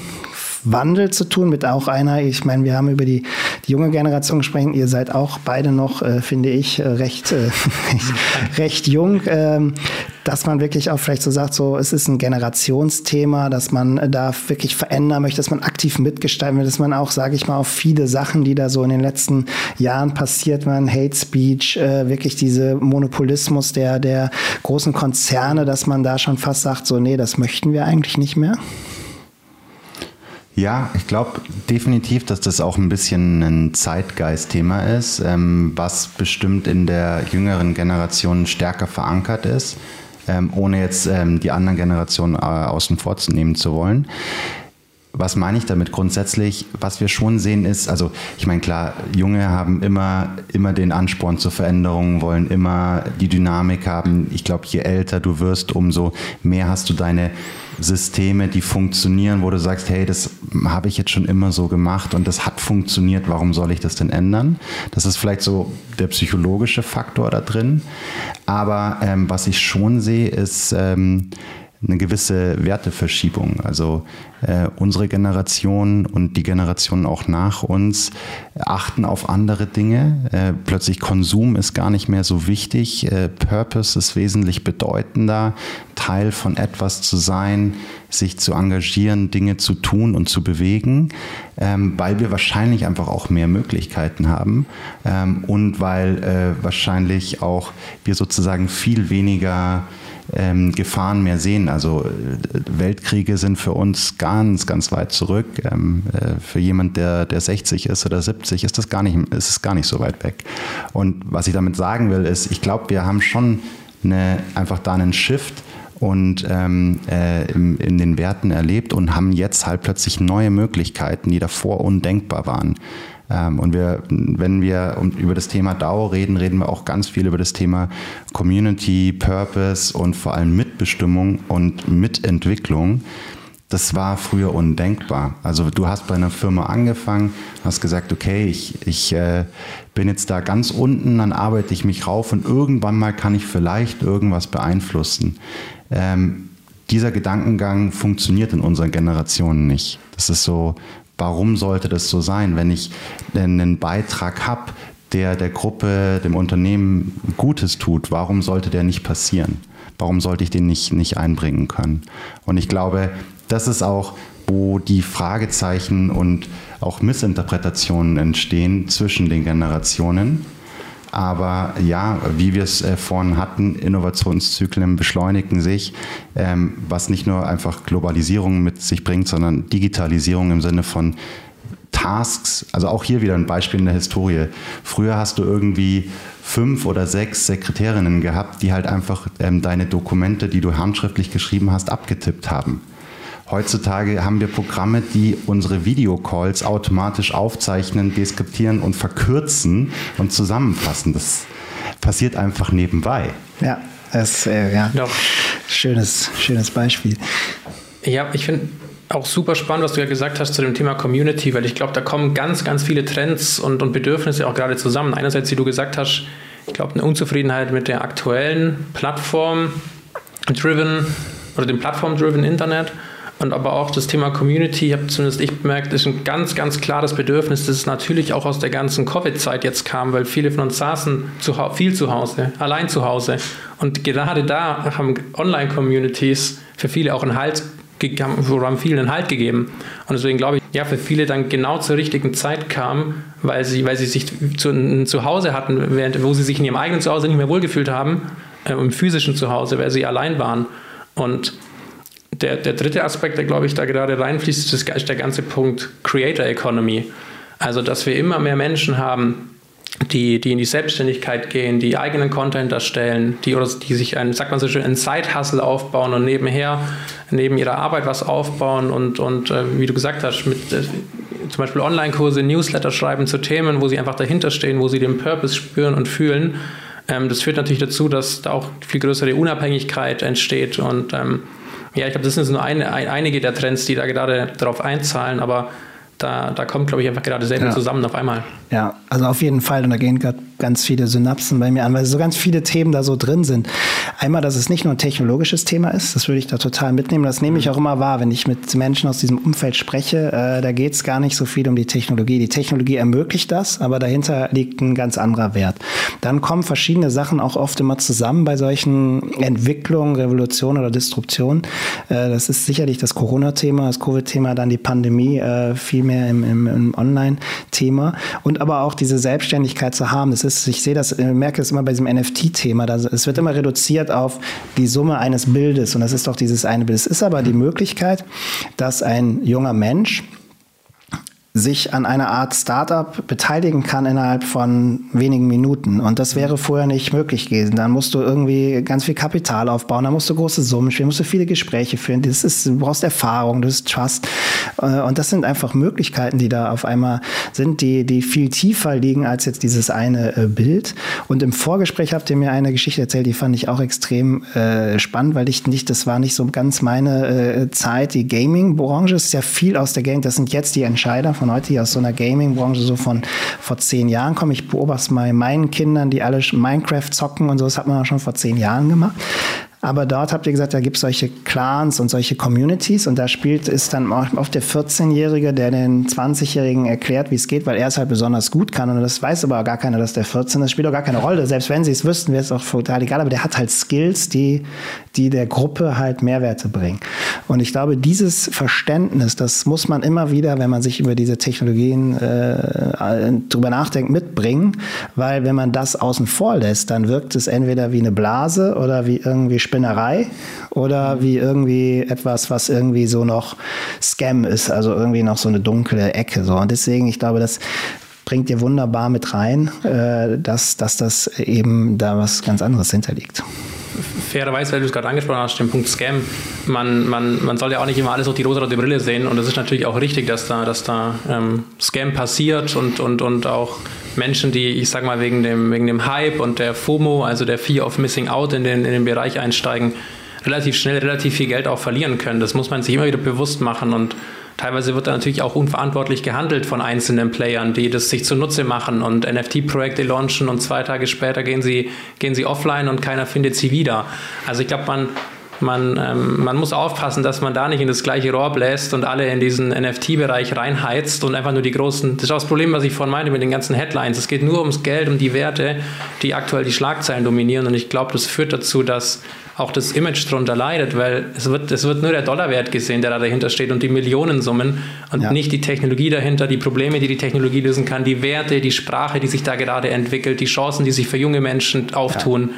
Wandel zu tun, mit auch einer, ich meine, wir haben über die die junge Generation sprechen. Ihr seid auch beide noch, äh, finde ich, äh, recht, äh, recht jung. Ähm, dass man wirklich auch vielleicht so sagt, so es ist ein Generationsthema, dass man da wirklich verändern möchte, dass man aktiv mitgestalten will, dass man auch, sage ich mal, auf viele Sachen, die da so in den letzten Jahren passiert waren, Hate Speech, äh, wirklich diese Monopolismus der, der großen Konzerne, dass man da schon fast sagt, so nee, das möchten wir eigentlich nicht mehr? Ja, ich glaube definitiv, dass das auch ein bisschen ein Zeitgeistthema ist, ähm, was bestimmt in der jüngeren Generation stärker verankert ist, ähm, ohne jetzt ähm, die anderen Generationen äh, außen vor zu nehmen zu wollen. Was meine ich damit grundsätzlich? Was wir schon sehen ist, also ich meine klar, Junge haben immer, immer den Ansporn zur Veränderung, wollen immer die Dynamik haben. Ich glaube, je älter du wirst, umso mehr hast du deine Systeme, die funktionieren, wo du sagst, hey, das habe ich jetzt schon immer so gemacht und das hat funktioniert, warum soll ich das denn ändern? Das ist vielleicht so der psychologische Faktor da drin. Aber ähm, was ich schon sehe, ist, ähm, eine gewisse Werteverschiebung. Also äh, unsere Generation und die Generationen auch nach uns achten auf andere Dinge. Äh, plötzlich Konsum ist gar nicht mehr so wichtig. Äh, Purpose ist wesentlich bedeutender, Teil von etwas zu sein, sich zu engagieren, Dinge zu tun und zu bewegen, ähm, weil wir wahrscheinlich einfach auch mehr Möglichkeiten haben ähm, und weil äh, wahrscheinlich auch wir sozusagen viel weniger ähm, Gefahren mehr sehen. Also äh, Weltkriege sind für uns ganz, ganz weit zurück. Ähm, äh, für jemand, der, der 60 ist oder 70, ist das gar nicht, ist es gar nicht so weit weg. Und was ich damit sagen will, ist, ich glaube, wir haben schon eine, einfach da einen Shift und ähm, äh, in, in den Werten erlebt und haben jetzt halt plötzlich neue Möglichkeiten, die davor undenkbar waren. Ähm, und wir, wenn wir über das Thema DAO reden, reden wir auch ganz viel über das Thema Community, Purpose und vor allem Mitbestimmung und Mitentwicklung. Das war früher undenkbar. Also du hast bei einer Firma angefangen, hast gesagt, okay, ich, ich äh, bin jetzt da ganz unten, dann arbeite ich mich rauf und irgendwann mal kann ich vielleicht irgendwas beeinflussen. Ähm, dieser Gedankengang funktioniert in unseren Generationen nicht. Das ist so, warum sollte das so sein, wenn ich einen Beitrag habe, der der Gruppe, dem Unternehmen Gutes tut, warum sollte der nicht passieren? Warum sollte ich den nicht, nicht einbringen können? Und ich glaube, das ist auch, wo die Fragezeichen und auch Missinterpretationen entstehen zwischen den Generationen aber ja, wie wir es äh, vorhin hatten, Innovationszyklen beschleunigen sich, ähm, was nicht nur einfach Globalisierung mit sich bringt, sondern Digitalisierung im Sinne von Tasks, also auch hier wieder ein Beispiel in der Historie. Früher hast du irgendwie fünf oder sechs Sekretärinnen gehabt, die halt einfach ähm, deine Dokumente, die du handschriftlich geschrieben hast, abgetippt haben. Heutzutage haben wir Programme, die unsere Videocalls automatisch aufzeichnen, deskriptieren und verkürzen und zusammenfassen. Das passiert einfach nebenbei. Ja, das äh, ja. ja. Schönes, schönes Beispiel. Ja, ich finde auch super spannend, was du ja gesagt hast zu dem Thema Community, weil ich glaube, da kommen ganz, ganz viele Trends und, und Bedürfnisse auch gerade zusammen. Einerseits, wie du gesagt hast, ich glaube, eine Unzufriedenheit mit der aktuellen Plattform-driven oder dem Plattform-driven Internet und aber auch das Thema Community, habe zumindest ich bemerkt, ist ein ganz, ganz klares Bedürfnis, das natürlich auch aus der ganzen Covid-Zeit jetzt kam, weil viele von uns saßen zu, viel zu Hause, allein zu Hause. Und gerade da haben Online-Communities für viele auch einen Halt haben vielen einen Halt gegeben. Und deswegen glaube ich, ja, für viele dann genau zur richtigen Zeit kam, weil sie, weil sie sich zu, ein Zuhause hatten, während, wo sie sich in ihrem eigenen Zuhause nicht mehr wohlgefühlt haben, äh, im physischen Zuhause, weil sie allein waren. Und der, der dritte Aspekt, der glaube ich da gerade reinfließt, ist der ganze Punkt Creator Economy. Also, dass wir immer mehr Menschen haben, die, die in die Selbstständigkeit gehen, die eigenen Content erstellen, die, oder die sich ein, sagt man so schön, ein Side-Hustle aufbauen und nebenher, neben ihrer Arbeit was aufbauen und, und äh, wie du gesagt hast, mit äh, zum Beispiel Online-Kurse, Newsletter schreiben zu Themen, wo sie einfach dahinter stehen, wo sie den Purpose spüren und fühlen. Ähm, das führt natürlich dazu, dass da auch viel größere Unabhängigkeit entsteht und ähm, ja, ich glaube, das sind nur eine, ein, einige der Trends, die da gerade darauf einzahlen, aber da, da kommt, glaube ich, einfach gerade selber ja. zusammen auf einmal. Ja, also auf jeden Fall. Und da gehen gerade ganz viele Synapsen bei mir an, weil so ganz viele Themen da so drin sind. Einmal, dass es nicht nur ein technologisches Thema ist, das würde ich da total mitnehmen. Das nehme ich auch immer wahr, wenn ich mit Menschen aus diesem Umfeld spreche. Äh, da geht es gar nicht so viel um die Technologie. Die Technologie ermöglicht das, aber dahinter liegt ein ganz anderer Wert. Dann kommen verschiedene Sachen auch oft immer zusammen bei solchen Entwicklungen, Revolutionen oder Disruptionen. Äh, das ist sicherlich das Corona-Thema, das Covid-Thema, dann die Pandemie, äh, viel mehr im, im, im Online-Thema und aber auch diese Selbstständigkeit zu haben. Das ist, ich sehe das, ich merke es immer bei diesem NFT-Thema. Es wird immer reduziert auf die Summe eines Bildes und das ist doch dieses eine Bild. Es ist aber die Möglichkeit, dass ein junger Mensch sich an einer Art Startup beteiligen kann innerhalb von wenigen Minuten. Und das wäre vorher nicht möglich gewesen. Dann musst du irgendwie ganz viel Kapital aufbauen, dann musst du große Summen spielen, musst du viele Gespräche führen. Das ist, du brauchst Erfahrung, du hast Trust. Äh, und das sind einfach Möglichkeiten, die da auf einmal sind, die, die viel tiefer liegen als jetzt dieses eine äh, Bild. Und im Vorgespräch habt ihr mir eine Geschichte erzählt, die fand ich auch extrem äh, spannend, weil ich nicht, das war nicht so ganz meine Zeit. Die Gaming-Branche ist ja viel aus der Gang. Das sind jetzt die Entscheider von heute, die aus so einer Gaming-Branche so von vor zehn Jahren kommen. Ich beobachte es mal meinen Kindern, die alle Minecraft zocken und so. Das hat man schon vor zehn Jahren gemacht. Aber dort habt ihr gesagt, da gibt es solche Clans und solche Communities und da spielt ist dann oft der 14-Jährige, der den 20-Jährigen erklärt, wie es geht, weil er es halt besonders gut kann und das weiß aber gar keiner, dass der 14 ist. Das spielt auch gar keine Rolle. Selbst wenn sie es wüssten, wäre es auch total egal, aber der hat halt Skills, die, die der Gruppe halt Mehrwerte bringen. Und ich glaube, dieses Verständnis, das muss man immer wieder, wenn man sich über diese Technologien äh, drüber nachdenkt, mitbringen, weil wenn man das außen vor lässt, dann wirkt es entweder wie eine Blase oder wie irgendwie Spinnerei oder wie irgendwie etwas, was irgendwie so noch Scam ist, also irgendwie noch so eine dunkle Ecke. So. Und deswegen, ich glaube, das bringt ihr wunderbar mit rein, äh, dass, dass das eben da was ganz anderes hinterliegt fairerweise, weil du es gerade angesprochen hast, den Punkt Scam, man, man, man soll ja auch nicht immer alles durch die rosa-rote Brille sehen und es ist natürlich auch richtig, dass da, dass da ähm, Scam passiert und, und, und auch Menschen, die, ich sag mal, wegen dem, wegen dem Hype und der FOMO, also der Fear of Missing Out in den, in den Bereich einsteigen, relativ schnell relativ viel Geld auch verlieren können. Das muss man sich immer wieder bewusst machen und teilweise wird da natürlich auch unverantwortlich gehandelt von einzelnen Playern, die das sich zunutze machen und NFT-Projekte launchen und zwei Tage später gehen sie, gehen sie offline und keiner findet sie wieder. Also ich glaube, man, man, ähm, man muss aufpassen, dass man da nicht in das gleiche Rohr bläst und alle in diesen NFT-Bereich reinheizt und einfach nur die großen. Das ist auch das Problem, was ich vorhin meinte mit den ganzen Headlines. Es geht nur ums Geld, um die Werte, die aktuell die Schlagzeilen dominieren. Und ich glaube, das führt dazu, dass auch das Image darunter leidet, weil es wird, es wird nur der Dollarwert gesehen, der da dahinter steht und die Millionensummen und ja. nicht die Technologie dahinter, die Probleme, die die Technologie lösen kann, die Werte, die Sprache, die sich da gerade entwickelt, die Chancen, die sich für junge Menschen auftun. Ja.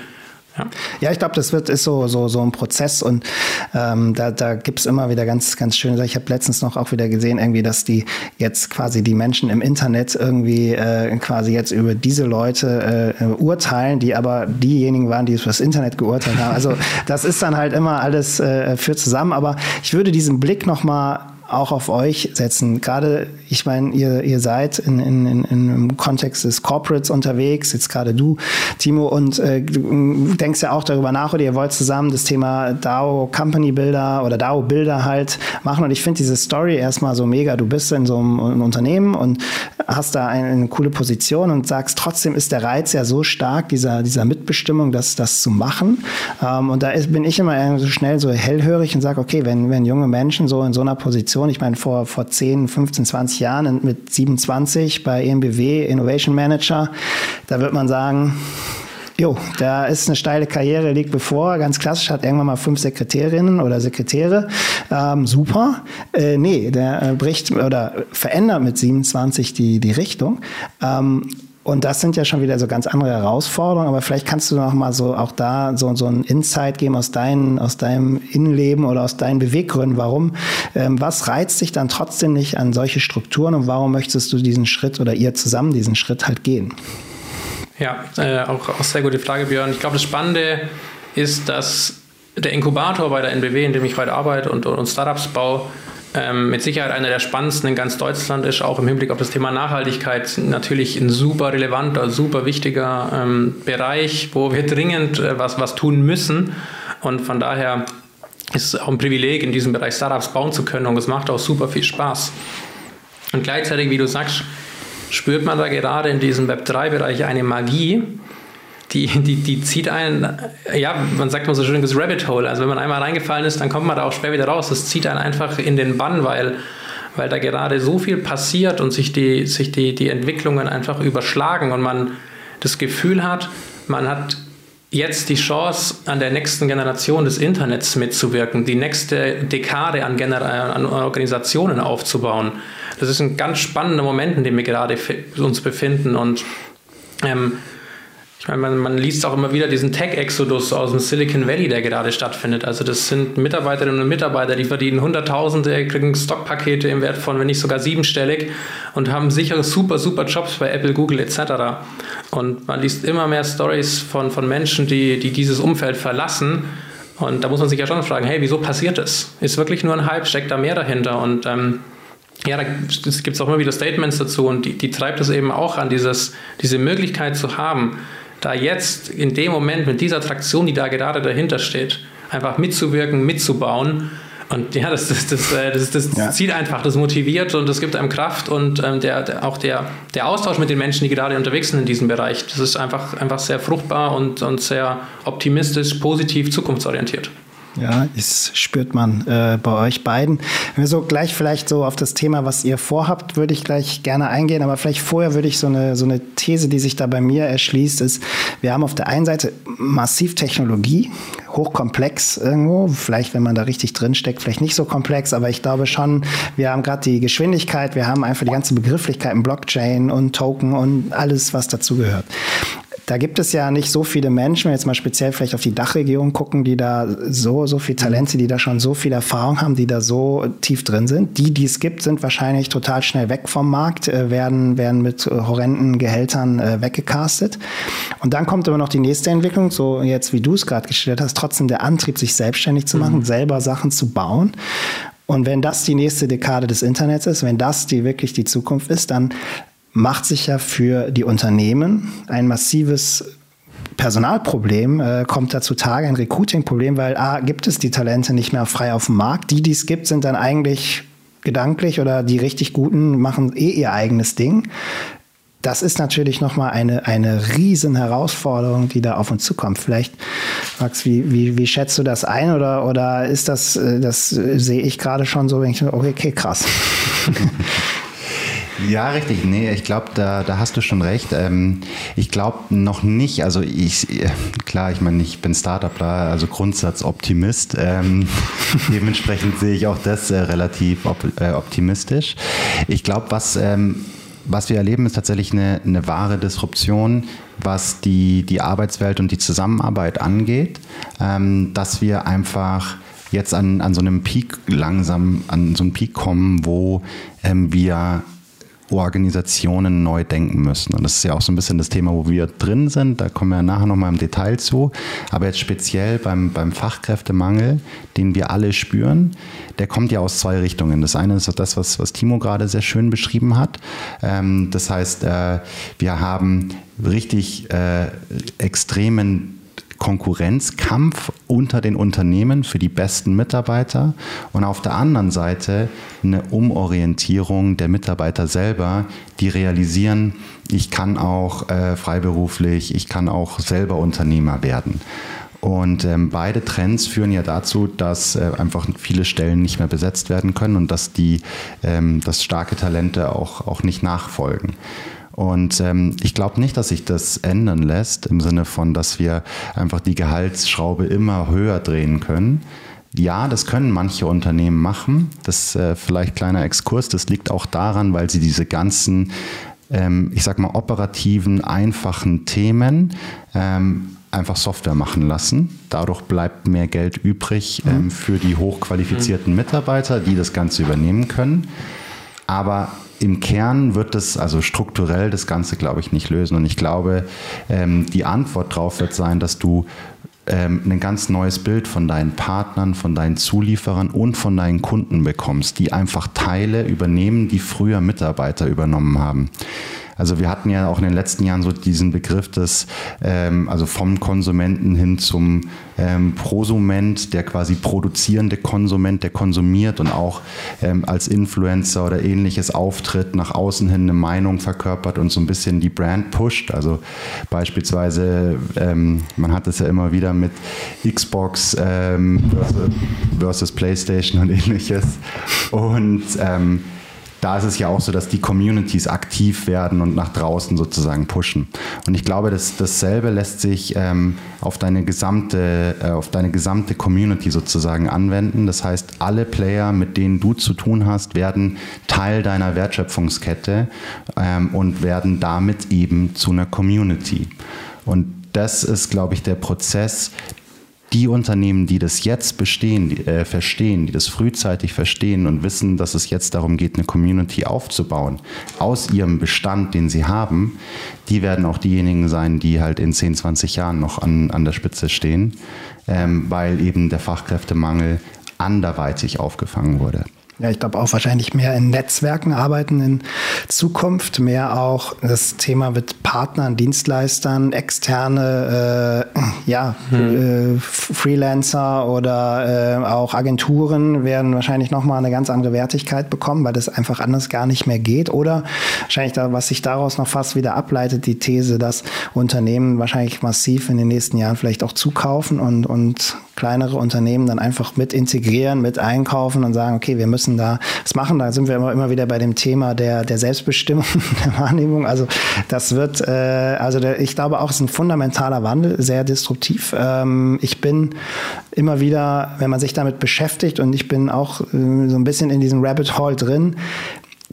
Ja, ich glaube, das wird ist so, so, so ein Prozess und ähm, da, da gibt es immer wieder ganz, ganz schöne Sachen. Ich habe letztens noch auch wieder gesehen, irgendwie, dass die jetzt quasi die Menschen im Internet irgendwie äh, quasi jetzt über diese Leute äh, urteilen, die aber diejenigen waren, die es fürs Internet geurteilt haben. Also das ist dann halt immer alles äh, für zusammen. Aber ich würde diesen Blick nochmal auch auf euch setzen. Gerade, ich meine, ihr, ihr seid in, in, in, im Kontext des Corporates unterwegs, jetzt gerade du, Timo, und äh, du denkst ja auch darüber nach oder ihr wollt zusammen das Thema DAO Company Builder oder DAO Bilder halt machen. Und ich finde diese Story erstmal so mega. Du bist in so einem, einem Unternehmen und hast da eine, eine, coole Position und sagst, trotzdem ist der Reiz ja so stark, dieser, dieser Mitbestimmung, das, das zu machen. Ähm, und da ist, bin ich immer so schnell so hellhörig und sage, okay, wenn, wenn junge Menschen so in so einer Position. Ich meine, vor, vor 10, 15, 20 Jahren mit 27 bei EMBW Innovation Manager, da wird man sagen, Jo, da ist eine steile Karriere, liegt bevor. Ganz klassisch, hat irgendwann mal fünf Sekretärinnen oder Sekretäre. Ähm, super. Äh, nee, der äh, bricht oder verändert mit 27 die, die Richtung. Ähm, und das sind ja schon wieder so ganz andere Herausforderungen, aber vielleicht kannst du noch mal so auch da so, so ein Insight geben aus, deinen, aus deinem Innenleben oder aus deinen Beweggründen. Warum, ähm, was reizt dich dann trotzdem nicht an solche Strukturen und warum möchtest du diesen Schritt oder ihr zusammen diesen Schritt halt gehen? Ja, äh, auch, auch sehr gute Frage, Björn. Ich glaube, das Spannende ist, dass der Inkubator bei der NBW, in dem ich heute arbeite und, und Startups baue, ähm, mit Sicherheit einer der spannendsten in ganz Deutschland ist, auch im Hinblick auf das Thema Nachhaltigkeit natürlich ein super relevanter, super wichtiger ähm, Bereich, wo wir dringend äh, was, was tun müssen. Und von daher ist es auch ein Privileg, in diesem Bereich Startups bauen zu können und es macht auch super viel Spaß. Und gleichzeitig, wie du sagst, spürt man da gerade in diesem Web3-Bereich eine Magie, die, die, die zieht einen, ja, man sagt immer so schön, das Rabbit Hole. Also wenn man einmal reingefallen ist, dann kommt man da auch schwer wieder raus. Das zieht einen einfach in den Bann, weil, weil da gerade so viel passiert und sich die, sich die, die Entwicklungen einfach überschlagen und man das Gefühl hat, man hat jetzt die Chance, an der nächsten Generation des Internets mitzuwirken, die nächste Dekade an, Gener an Organisationen aufzubauen. Das ist ein ganz spannender Moment, in dem wir gerade uns befinden und ähm, man, man, liest auch immer wieder diesen Tech-Exodus aus dem Silicon Valley, der gerade stattfindet. Also das sind Mitarbeiterinnen und Mitarbeiter, die verdienen Hunderttausende, kriegen Stockpakete im Wert von, wenn nicht sogar siebenstellig und haben sichere, super, super Jobs bei Apple, Google etc. Und man liest immer mehr Stories von, von Menschen, die, die dieses Umfeld verlassen. Und da muss man sich ja schon fragen, hey, wieso passiert das? Ist wirklich nur ein Hype? Steckt da mehr dahinter? Und ähm, ja, da gibt es auch immer wieder Statements dazu und die, die treibt es eben auch an, dieses, diese Möglichkeit zu haben, da jetzt in dem Moment mit dieser Traktion, die da gerade dahinter steht, einfach mitzuwirken, mitzubauen. Und ja, das, das, das, äh, das, das ja. zieht einfach, das motiviert und das gibt einem Kraft und ähm, der, der, auch der, der Austausch mit den Menschen, die gerade unterwegs sind in diesem Bereich, das ist einfach, einfach sehr fruchtbar und, und sehr optimistisch, positiv, zukunftsorientiert. Ja, das spürt man äh, bei euch beiden. Wenn wir so gleich vielleicht so auf das Thema, was ihr vorhabt, würde ich gleich gerne eingehen. Aber vielleicht vorher würde ich so eine, so eine These, die sich da bei mir erschließt, ist, wir haben auf der einen Seite massiv Technologie, hochkomplex irgendwo. Vielleicht, wenn man da richtig drinsteckt, vielleicht nicht so komplex, aber ich glaube schon, wir haben gerade die Geschwindigkeit, wir haben einfach die ganze Begrifflichkeit im Blockchain und Token und alles, was dazu gehört. Da gibt es ja nicht so viele Menschen, wenn wir jetzt mal speziell vielleicht auf die Dachregion gucken, die da so, so viel Talente, die da schon so viel Erfahrung haben, die da so tief drin sind. Die, die es gibt, sind wahrscheinlich total schnell weg vom Markt, äh, werden, werden mit horrenden Gehältern äh, weggecastet. Und dann kommt immer noch die nächste Entwicklung, so jetzt wie du es gerade gestellt hast, trotzdem der Antrieb, sich selbstständig zu machen, mhm. selber Sachen zu bauen. Und wenn das die nächste Dekade des Internets ist, wenn das die wirklich die Zukunft ist, dann macht sich ja für die Unternehmen ein massives Personalproblem äh, kommt da zutage, ein Recruiting-Problem, weil A, gibt es die Talente nicht mehr frei auf dem Markt. Die, die es gibt, sind dann eigentlich gedanklich oder die richtig Guten machen eh ihr eigenes Ding. Das ist natürlich nochmal eine, eine riesen Herausforderung, die da auf uns zukommt. Vielleicht, Max, wie, wie, wie schätzt du das ein oder, oder ist das, äh, das sehe ich gerade schon so, wenn ich, okay, okay krass. Ja, richtig. Nee, ich glaube, da, da hast du schon recht. Ähm, ich glaube noch nicht, also ich, klar, ich meine, ich bin Startupler, also Grundsatzoptimist. Ähm, dementsprechend sehe ich auch das äh, relativ op äh, optimistisch. Ich glaube, was, ähm, was wir erleben, ist tatsächlich eine, eine wahre Disruption, was die, die Arbeitswelt und die Zusammenarbeit angeht, ähm, dass wir einfach jetzt an, an so einem Peak langsam, an so einen Peak kommen, wo ähm, wir Organisationen neu denken müssen. Und das ist ja auch so ein bisschen das Thema, wo wir drin sind. Da kommen wir nachher nochmal im Detail zu. Aber jetzt speziell beim, beim Fachkräftemangel, den wir alle spüren, der kommt ja aus zwei Richtungen. Das eine ist das, was, was Timo gerade sehr schön beschrieben hat. Ähm, das heißt, äh, wir haben richtig äh, extremen Konkurrenzkampf unter den Unternehmen für die besten Mitarbeiter und auf der anderen Seite eine Umorientierung der Mitarbeiter selber, die realisieren, ich kann auch äh, freiberuflich, ich kann auch selber Unternehmer werden. Und ähm, beide Trends führen ja dazu, dass äh, einfach viele Stellen nicht mehr besetzt werden können und dass die, ähm, dass starke Talente auch, auch nicht nachfolgen. Und ähm, ich glaube nicht, dass sich das ändern lässt, im Sinne von, dass wir einfach die Gehaltsschraube immer höher drehen können. Ja, das können manche Unternehmen machen. Das äh, vielleicht kleiner Exkurs. Das liegt auch daran, weil sie diese ganzen, ähm, ich sag mal, operativen, einfachen Themen ähm, einfach Software machen lassen. Dadurch bleibt mehr Geld übrig ähm, für die hochqualifizierten Mitarbeiter, die das Ganze übernehmen können. Aber im Kern wird es, also strukturell das Ganze, glaube ich, nicht lösen. Und ich glaube, ähm, die Antwort darauf wird sein, dass du ähm, ein ganz neues Bild von deinen Partnern, von deinen Zulieferern und von deinen Kunden bekommst, die einfach Teile übernehmen, die früher Mitarbeiter übernommen haben. Also wir hatten ja auch in den letzten Jahren so diesen Begriff des, ähm, also vom Konsumenten hin zum ähm, Prosument, der quasi produzierende Konsument, der konsumiert und auch ähm, als Influencer oder ähnliches auftritt, nach außen hin eine Meinung verkörpert und so ein bisschen die Brand pusht. Also beispielsweise, ähm, man hat es ja immer wieder mit Xbox ähm, versus, versus PlayStation und ähnliches. Und ähm, da ist es ja auch so, dass die Communities aktiv werden und nach draußen sozusagen pushen. Und ich glaube, dass dasselbe lässt sich ähm, auf deine gesamte, äh, auf deine gesamte Community sozusagen anwenden. Das heißt, alle Player, mit denen du zu tun hast, werden Teil deiner Wertschöpfungskette ähm, und werden damit eben zu einer Community. Und das ist, glaube ich, der Prozess, die Unternehmen, die das jetzt bestehen, die, äh, verstehen, die das frühzeitig verstehen und wissen, dass es jetzt darum geht, eine Community aufzubauen, aus ihrem Bestand, den sie haben, die werden auch diejenigen sein, die halt in 10, 20 Jahren noch an, an der Spitze stehen, ähm, weil eben der Fachkräftemangel anderweitig aufgefangen wurde. Ja, ich glaube auch wahrscheinlich mehr in Netzwerken arbeiten in Zukunft, mehr auch das Thema mit Partnern, Dienstleistern, externe, äh, ja, hm. äh, Freelancer oder äh, auch Agenturen werden wahrscheinlich nochmal eine ganz andere Wertigkeit bekommen, weil das einfach anders gar nicht mehr geht. Oder wahrscheinlich, da, was sich daraus noch fast wieder ableitet, die These, dass Unternehmen wahrscheinlich massiv in den nächsten Jahren vielleicht auch zukaufen und, und kleinere Unternehmen dann einfach mit integrieren, mit einkaufen und sagen, okay, wir müssen da was machen. Da sind wir immer, immer wieder bei dem Thema der, der Selbstbestimmung, der Wahrnehmung. Also das wird, äh, also der, ich glaube auch, es ist ein fundamentaler Wandel, sehr disruptiv. Ähm, ich bin immer wieder, wenn man sich damit beschäftigt und ich bin auch äh, so ein bisschen in diesem Rabbit Hole drin,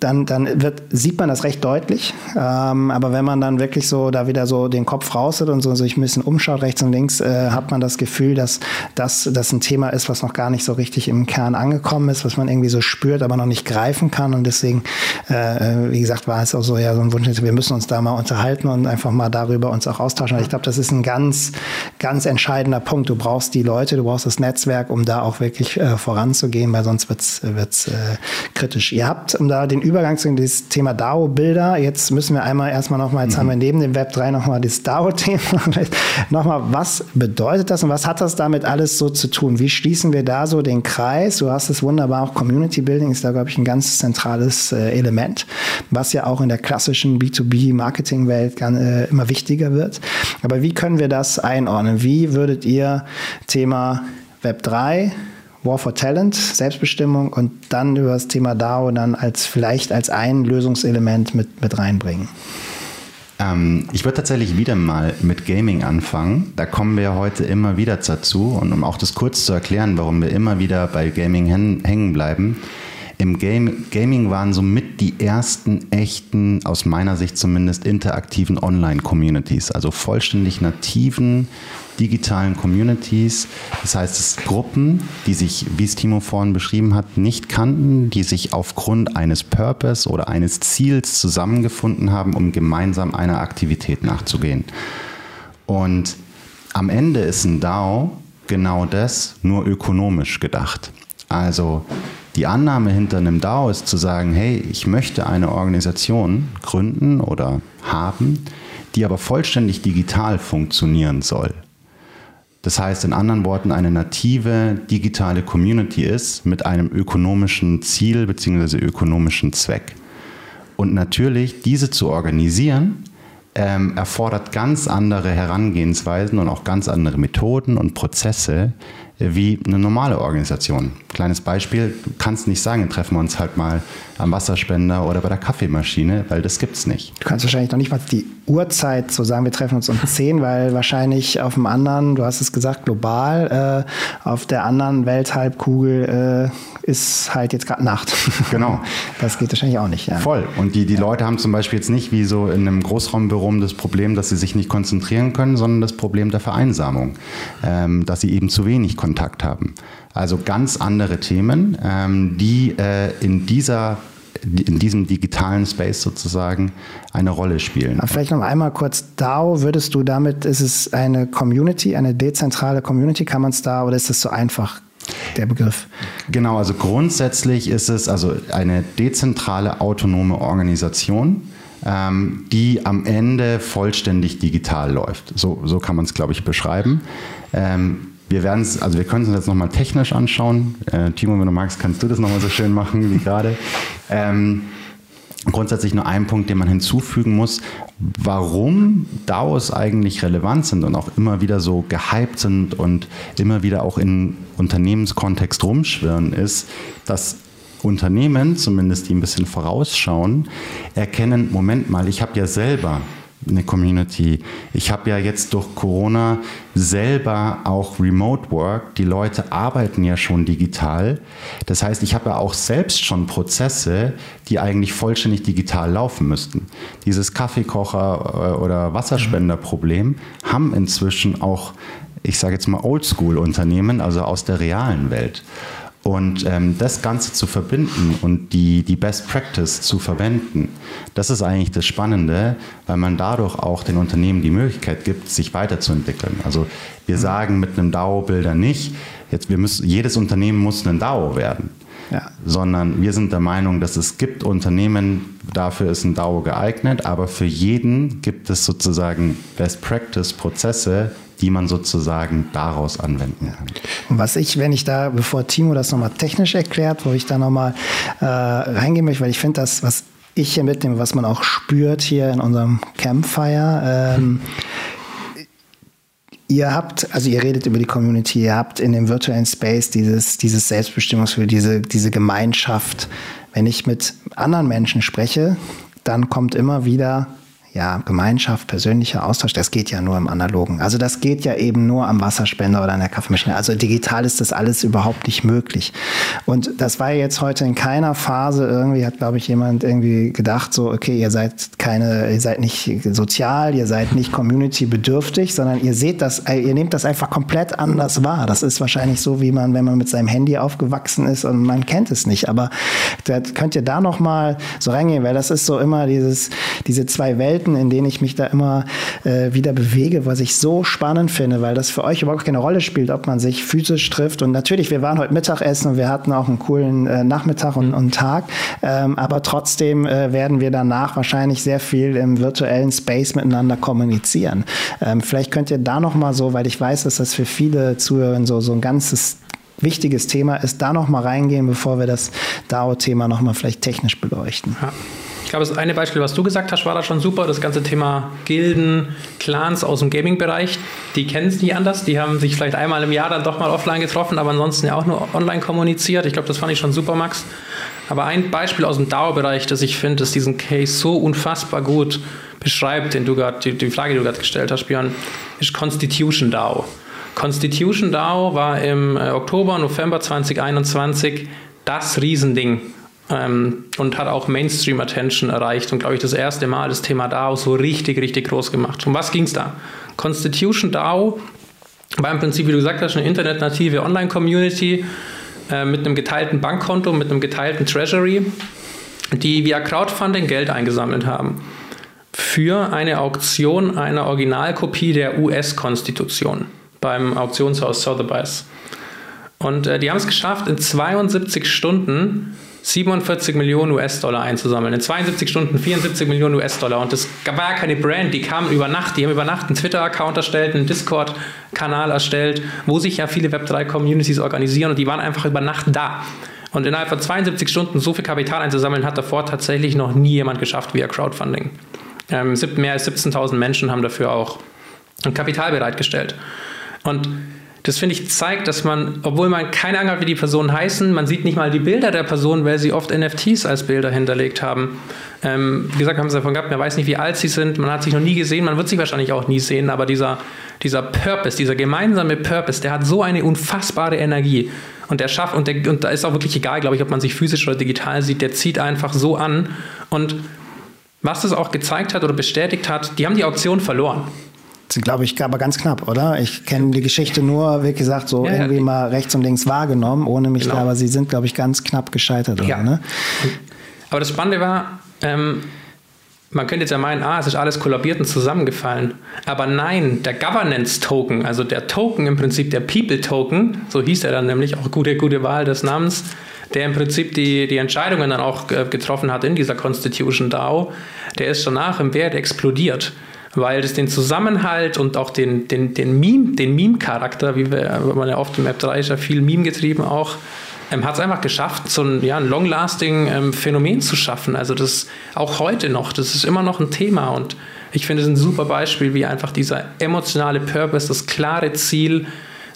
dann, dann wird, sieht man das recht deutlich. Ähm, aber wenn man dann wirklich so da wieder so den Kopf raus hat und so sich ein bisschen umschaut, rechts und links, äh, hat man das Gefühl, dass das, das ein Thema ist, was noch gar nicht so richtig im Kern angekommen ist, was man irgendwie so spürt, aber noch nicht greifen kann. Und deswegen, äh, wie gesagt, war es auch so ja so ein Wunsch, wir müssen uns da mal unterhalten und einfach mal darüber uns auch austauschen. ich glaube, das ist ein ganz, ganz entscheidender Punkt. Du brauchst die Leute, du brauchst das Netzwerk, um da auch wirklich äh, voranzugehen, weil sonst wird's wird's äh, kritisch. Ihr habt, um da den Übergang zu dieses Thema DAO-Bilder. Jetzt müssen wir einmal erstmal nochmal, jetzt mhm. haben wir neben dem Web 3 nochmal das DAO-Thema. nochmal, was bedeutet das und was hat das damit alles so zu tun? Wie schließen wir da so den Kreis? Du hast es wunderbar, auch Community Building ist da, glaube ich, ein ganz zentrales äh, Element, was ja auch in der klassischen B2B-Marketing-Welt äh, immer wichtiger wird. Aber wie können wir das einordnen? Wie würdet ihr Thema Web 3 war for Talent, Selbstbestimmung und dann über das Thema DAO dann als vielleicht als ein Lösungselement mit, mit reinbringen? Ähm, ich würde tatsächlich wieder mal mit Gaming anfangen. Da kommen wir heute immer wieder dazu. Und um auch das kurz zu erklären, warum wir immer wieder bei Gaming hängen bleiben. Im Game, Gaming waren somit die ersten echten, aus meiner Sicht zumindest, interaktiven Online-Communities, also vollständig nativen digitalen Communities. Das heißt, es Gruppen, die sich, wie es Timo vorhin beschrieben hat, nicht kannten, die sich aufgrund eines Purpose oder eines Ziels zusammengefunden haben, um gemeinsam einer Aktivität nachzugehen. Und am Ende ist ein DAO genau das, nur ökonomisch gedacht. Also die Annahme hinter einem DAO ist zu sagen, hey, ich möchte eine Organisation gründen oder haben, die aber vollständig digital funktionieren soll. Das heißt in anderen Worten, eine native digitale Community ist mit einem ökonomischen Ziel bzw. ökonomischen Zweck. Und natürlich, diese zu organisieren, ähm, erfordert ganz andere Herangehensweisen und auch ganz andere Methoden und Prozesse, wie eine normale Organisation. Kleines Beispiel, du kannst nicht sagen, treffen wir uns halt mal am Wasserspender oder bei der Kaffeemaschine, weil das gibt es nicht. Du kannst wahrscheinlich noch nicht mal die Uhrzeit so sagen, wir treffen uns um 10, weil wahrscheinlich auf dem anderen, du hast es gesagt, global, äh, auf der anderen Welthalbkugel äh, ist halt jetzt gerade Nacht. Genau. Das geht wahrscheinlich auch nicht. Ja. Voll. Und die, die Leute haben zum Beispiel jetzt nicht wie so in einem Großraumbüro das Problem, dass sie sich nicht konzentrieren können, sondern das Problem der Vereinsamung, ähm, dass sie eben zu wenig Kontakt haben. Also ganz andere Themen, ähm, die äh, in dieser in diesem digitalen Space sozusagen eine Rolle spielen. Vielleicht noch einmal kurz DAO, würdest du damit, ist es eine Community, eine dezentrale Community, kann man es da oder ist es so einfach der Begriff? Genau, also grundsätzlich ist es also eine dezentrale autonome Organisation ähm, die am Ende vollständig digital läuft. So, so kann man es, glaube ich, beschreiben. Ähm, wir werden es, also wir können es uns jetzt nochmal technisch anschauen. Äh, Timo, wenn du magst, kannst du das nochmal so schön machen wie gerade. Ähm, grundsätzlich nur ein Punkt, den man hinzufügen muss, warum DAOs eigentlich relevant sind und auch immer wieder so gehypt sind und immer wieder auch in Unternehmenskontext rumschwirren, ist, dass Unternehmen, zumindest die ein bisschen vorausschauen, erkennen, Moment mal, ich habe ja selber eine Community. Ich habe ja jetzt durch Corona selber auch Remote Work. Die Leute arbeiten ja schon digital. Das heißt, ich habe ja auch selbst schon Prozesse, die eigentlich vollständig digital laufen müssten. Dieses Kaffeekocher- äh, oder Wasserspenderproblem haben inzwischen auch, ich sage jetzt mal, Oldschool-Unternehmen, also aus der realen Welt. Und ähm, das Ganze zu verbinden und die, die Best Practice zu verwenden, das ist eigentlich das Spannende, weil man dadurch auch den Unternehmen die Möglichkeit gibt, sich weiterzuentwickeln. Also wir mhm. sagen mit einem DAO-Bilder nicht, jetzt wir müssen, jedes Unternehmen muss ein DAO werden. Ja. sondern wir sind der Meinung, dass es gibt Unternehmen, dafür ist ein DAO geeignet, aber für jeden gibt es sozusagen Best Practice Prozesse, die man sozusagen daraus anwenden kann. Was ich, wenn ich da, bevor Timo das nochmal technisch erklärt, wo ich da nochmal äh, reingehen möchte, weil ich finde, das, was ich hier mitnehme, was man auch spürt hier in unserem Campfire, ähm, ihr habt, also ihr redet über die Community, ihr habt in dem virtuellen Space dieses, dieses Selbstbestimmungsgefühl, diese, diese Gemeinschaft. Wenn ich mit anderen Menschen spreche, dann kommt immer wieder ja, Gemeinschaft, persönlicher Austausch, das geht ja nur im Analogen. Also das geht ja eben nur am Wasserspender oder an der Kaffeemaschine. Also digital ist das alles überhaupt nicht möglich. Und das war jetzt heute in keiner Phase irgendwie, hat glaube ich jemand irgendwie gedacht, so, okay, ihr seid keine, ihr seid nicht sozial, ihr seid nicht community-bedürftig, sondern ihr seht das, ihr nehmt das einfach komplett anders wahr. Das ist wahrscheinlich so, wie man, wenn man mit seinem Handy aufgewachsen ist und man kennt es nicht. Aber könnt ihr da nochmal so reingehen, weil das ist so immer dieses, diese zwei Welten, Welten, in denen ich mich da immer äh, wieder bewege, was ich so spannend finde, weil das für euch überhaupt keine Rolle spielt, ob man sich physisch trifft. Und natürlich, wir waren heute Mittagessen und wir hatten auch einen coolen äh, Nachmittag und, und Tag. Ähm, aber trotzdem äh, werden wir danach wahrscheinlich sehr viel im virtuellen Space miteinander kommunizieren. Ähm, vielleicht könnt ihr da noch mal so, weil ich weiß, dass das für viele Zuhörer so, so ein ganzes wichtiges Thema ist, da noch mal reingehen, bevor wir das DAO-Thema noch mal vielleicht technisch beleuchten. Ja glaube, das eine Beispiel, was du gesagt hast, war da schon super. Das ganze Thema Gilden, Clans aus dem Gaming-Bereich, die kennen es nicht anders. Die haben sich vielleicht einmal im Jahr dann doch mal offline getroffen, aber ansonsten ja auch nur online kommuniziert. Ich glaube, das fand ich schon super, Max. Aber ein Beispiel aus dem DAO-Bereich, das ich finde, das diesen Case so unfassbar gut beschreibt, den du grad, die, die Frage, die du gerade gestellt hast, Björn, ist Constitution DAO. Constitution DAO war im äh, Oktober, November 2021 das Riesending ähm, und hat auch Mainstream-Attention erreicht und, glaube ich, das erste Mal das Thema DAO so richtig, richtig groß gemacht. Um was ging es da? Constitution DAO war im Prinzip, wie du gesagt hast, eine internetnative Online-Community äh, mit einem geteilten Bankkonto, mit einem geteilten Treasury, die via Crowdfunding Geld eingesammelt haben für eine Auktion einer Originalkopie der US-Konstitution beim Auktionshaus Sotheby's. Und äh, die haben es geschafft, in 72 Stunden 47 Millionen US-Dollar einzusammeln. In 72 Stunden 74 Millionen US-Dollar. Und das war keine Brand, die kamen über Nacht. Die haben über Nacht einen Twitter-Account erstellt, einen Discord-Kanal erstellt, wo sich ja viele Web3-Communities organisieren und die waren einfach über Nacht da. Und innerhalb von 72 Stunden so viel Kapital einzusammeln, hat davor tatsächlich noch nie jemand geschafft via Crowdfunding. Ähm, mehr als 17.000 Menschen haben dafür auch Kapital bereitgestellt. Und das finde ich zeigt, dass man, obwohl man keine Ahnung hat, wie die Personen heißen, man sieht nicht mal die Bilder der Personen, weil sie oft NFTs als Bilder hinterlegt haben. Ähm, wie gesagt, haben sie davon gehabt, man weiß nicht, wie alt sie sind, man hat sich noch nie gesehen, man wird sich wahrscheinlich auch nie sehen, aber dieser, dieser Purpose, dieser gemeinsame Purpose, der hat so eine unfassbare Energie. Und der schafft, und, der, und da ist auch wirklich egal, glaube ich, ob man sich physisch oder digital sieht, der zieht einfach so an. Und was das auch gezeigt hat oder bestätigt hat, die haben die Auktion verloren glaube ich, aber ganz knapp, oder? Ich kenne die Geschichte nur, wie gesagt, so ja, irgendwie ja. mal rechts und links wahrgenommen, ohne mich genau. da, aber sie sind, glaube ich, ganz knapp gescheitert. Ja. Oder, ne? Aber das Spannende war, ähm, man könnte jetzt ja meinen, ah, es ist alles kollabiert und zusammengefallen. Aber nein, der Governance-Token, also der Token im Prinzip, der People-Token, so hieß er dann nämlich, auch gute, gute Wahl des Namens, der im Prinzip die, die Entscheidungen dann auch äh, getroffen hat in dieser Constitution DAO, der ist danach im Wert explodiert weil das den Zusammenhalt und auch den, den, den Meme, den Meme-Charakter, wie wir, man ja oft im App 3 ist ja viel Meme getrieben auch, ähm, hat es einfach geschafft, so ein, ja, ein long-lasting ähm, Phänomen zu schaffen. Also das auch heute noch, das ist immer noch ein Thema und ich finde es ein super Beispiel, wie einfach dieser emotionale Purpose, das klare Ziel,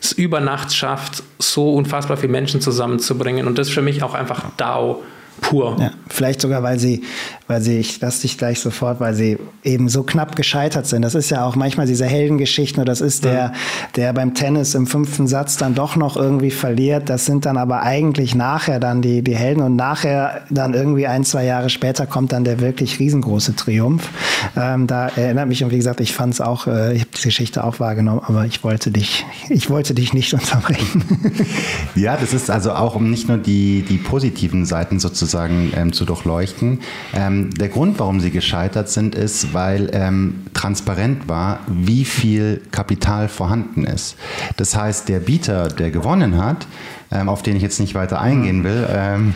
es über Nacht schafft, so unfassbar viele Menschen zusammenzubringen. Und das ist für mich auch einfach DAO pur. Ja, vielleicht sogar, weil sie, weil sie, ich lasse dich gleich sofort, weil sie eben so knapp gescheitert sind. Das ist ja auch manchmal diese Heldengeschichten oder das ist der, der beim Tennis im fünften Satz dann doch noch irgendwie verliert. Das sind dann aber eigentlich nachher dann die, die Helden und nachher dann irgendwie ein, zwei Jahre später kommt dann der wirklich riesengroße Triumph. Ähm, da erinnert mich und wie gesagt, ich fand es auch, äh, ich habe die Geschichte auch wahrgenommen, aber ich wollte dich, ich wollte dich nicht unterbrechen. ja, das ist also auch um nicht nur die, die positiven Seiten sozusagen sozusagen ähm, zu durchleuchten. Ähm, der Grund, warum sie gescheitert sind, ist, weil ähm, transparent war, wie viel Kapital vorhanden ist. Das heißt, der Bieter, der gewonnen hat, ähm, auf den ich jetzt nicht weiter eingehen will, ähm,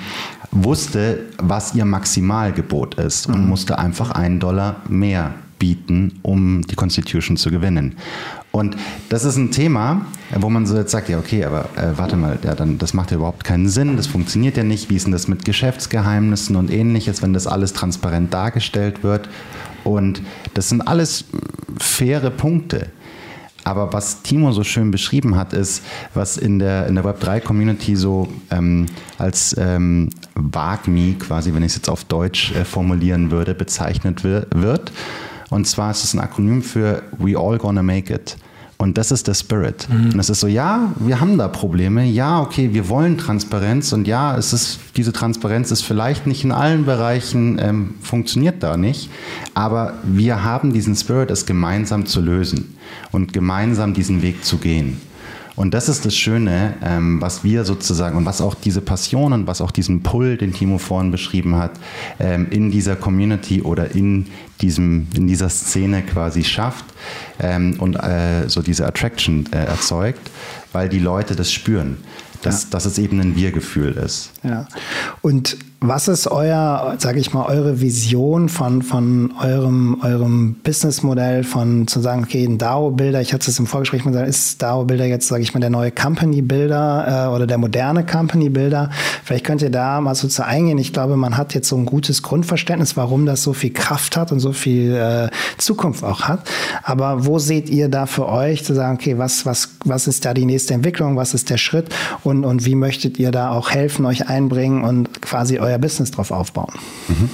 wusste, was ihr Maximalgebot ist und mhm. musste einfach einen Dollar mehr bieten, um die Constitution zu gewinnen. Und das ist ein Thema, wo man so jetzt sagt, ja, okay, aber äh, warte mal, ja, dann, das macht ja überhaupt keinen Sinn, das funktioniert ja nicht. Wie ist denn das mit Geschäftsgeheimnissen und ähnliches, wenn das alles transparent dargestellt wird? Und das sind alles faire Punkte. Aber was Timo so schön beschrieben hat, ist, was in der, in der Web3-Community so ähm, als ähm, WAGMI, quasi, wenn ich es jetzt auf Deutsch äh, formulieren würde, bezeichnet wird. Und zwar ist es ein Akronym für We All Gonna Make It. Und das ist der Spirit. Mhm. Und es ist so, ja, wir haben da Probleme. Ja, okay, wir wollen Transparenz. Und ja, es ist, diese Transparenz ist vielleicht nicht in allen Bereichen, ähm, funktioniert da nicht. Aber wir haben diesen Spirit, es gemeinsam zu lösen und gemeinsam diesen Weg zu gehen. Und das ist das Schöne, ähm, was wir sozusagen und was auch diese Passion und was auch diesen Pull, den Timo vorhin beschrieben hat, ähm, in dieser Community oder in, diesem, in dieser Szene quasi schafft ähm, und äh, so diese Attraction äh, erzeugt, weil die Leute das spüren dass, ja. dass es eben ein Wir-Gefühl ist. Ja. Und was ist euer, sage ich mal, eure Vision von, von eurem, eurem Businessmodell, von zu sagen, okay, ein DAO-Builder, ich hatte es im Vorgespräch mal gesagt, ist DAO-Builder jetzt, sage ich mal, der neue Company-Builder äh, oder der moderne Company-Builder? Vielleicht könnt ihr da mal so zu eingehen. Ich glaube, man hat jetzt so ein gutes Grundverständnis, warum das so viel Kraft hat und so viel äh, Zukunft auch hat. Aber wo seht ihr da für euch zu sagen, okay, was, was, was ist da die nächste Entwicklung, was ist der Schritt und, und wie möchtet ihr da auch helfen, euch einbringen und quasi euer Business drauf aufbauen? Mhm.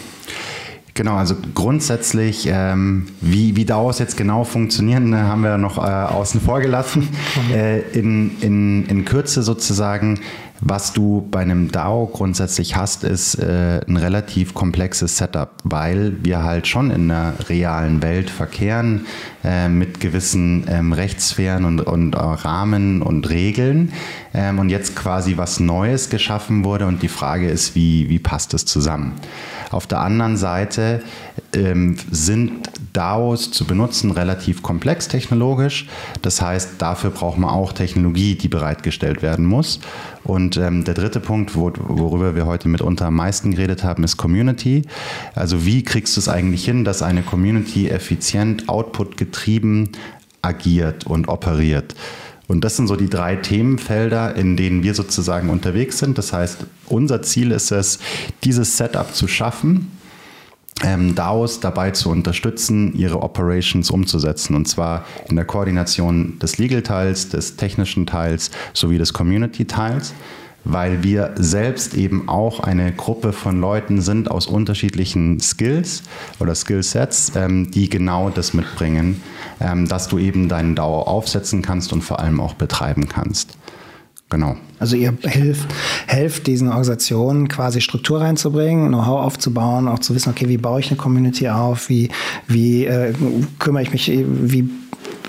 Genau, also grundsätzlich, ähm, wie, wie DAOs jetzt genau funktionieren, äh, haben wir noch äh, außen vor gelassen. äh, in, in, in Kürze sozusagen was du bei einem DAO grundsätzlich hast, ist äh, ein relativ komplexes Setup, weil wir halt schon in einer realen Welt verkehren äh, mit gewissen ähm, Rechtssphären und, und äh, Rahmen und Regeln ähm, und jetzt quasi was Neues geschaffen wurde und die Frage ist, wie, wie passt es zusammen? Auf der anderen Seite ähm, sind DAOs zu benutzen relativ komplex technologisch. Das heißt, dafür braucht man auch Technologie, die bereitgestellt werden muss. Und ähm, der dritte Punkt, wo, worüber wir heute mitunter am meisten geredet haben, ist Community. Also wie kriegst du es eigentlich hin, dass eine Community effizient, output-getrieben agiert und operiert? Und das sind so die drei Themenfelder, in denen wir sozusagen unterwegs sind. Das heißt, unser Ziel ist es, dieses Setup zu schaffen, ähm, DAOs dabei zu unterstützen, ihre Operations umzusetzen. Und zwar in der Koordination des Legal-Teils, des technischen Teils sowie des Community-Teils weil wir selbst eben auch eine Gruppe von Leuten sind aus unterschiedlichen Skills oder Skillsets, ähm, die genau das mitbringen, ähm, dass du eben deinen DAO aufsetzen kannst und vor allem auch betreiben kannst. Genau. Also ihr helft, helft diesen Organisationen quasi Struktur reinzubringen, Know-how aufzubauen, auch zu wissen, okay, wie baue ich eine Community auf, wie, wie äh, kümmere ich mich, wie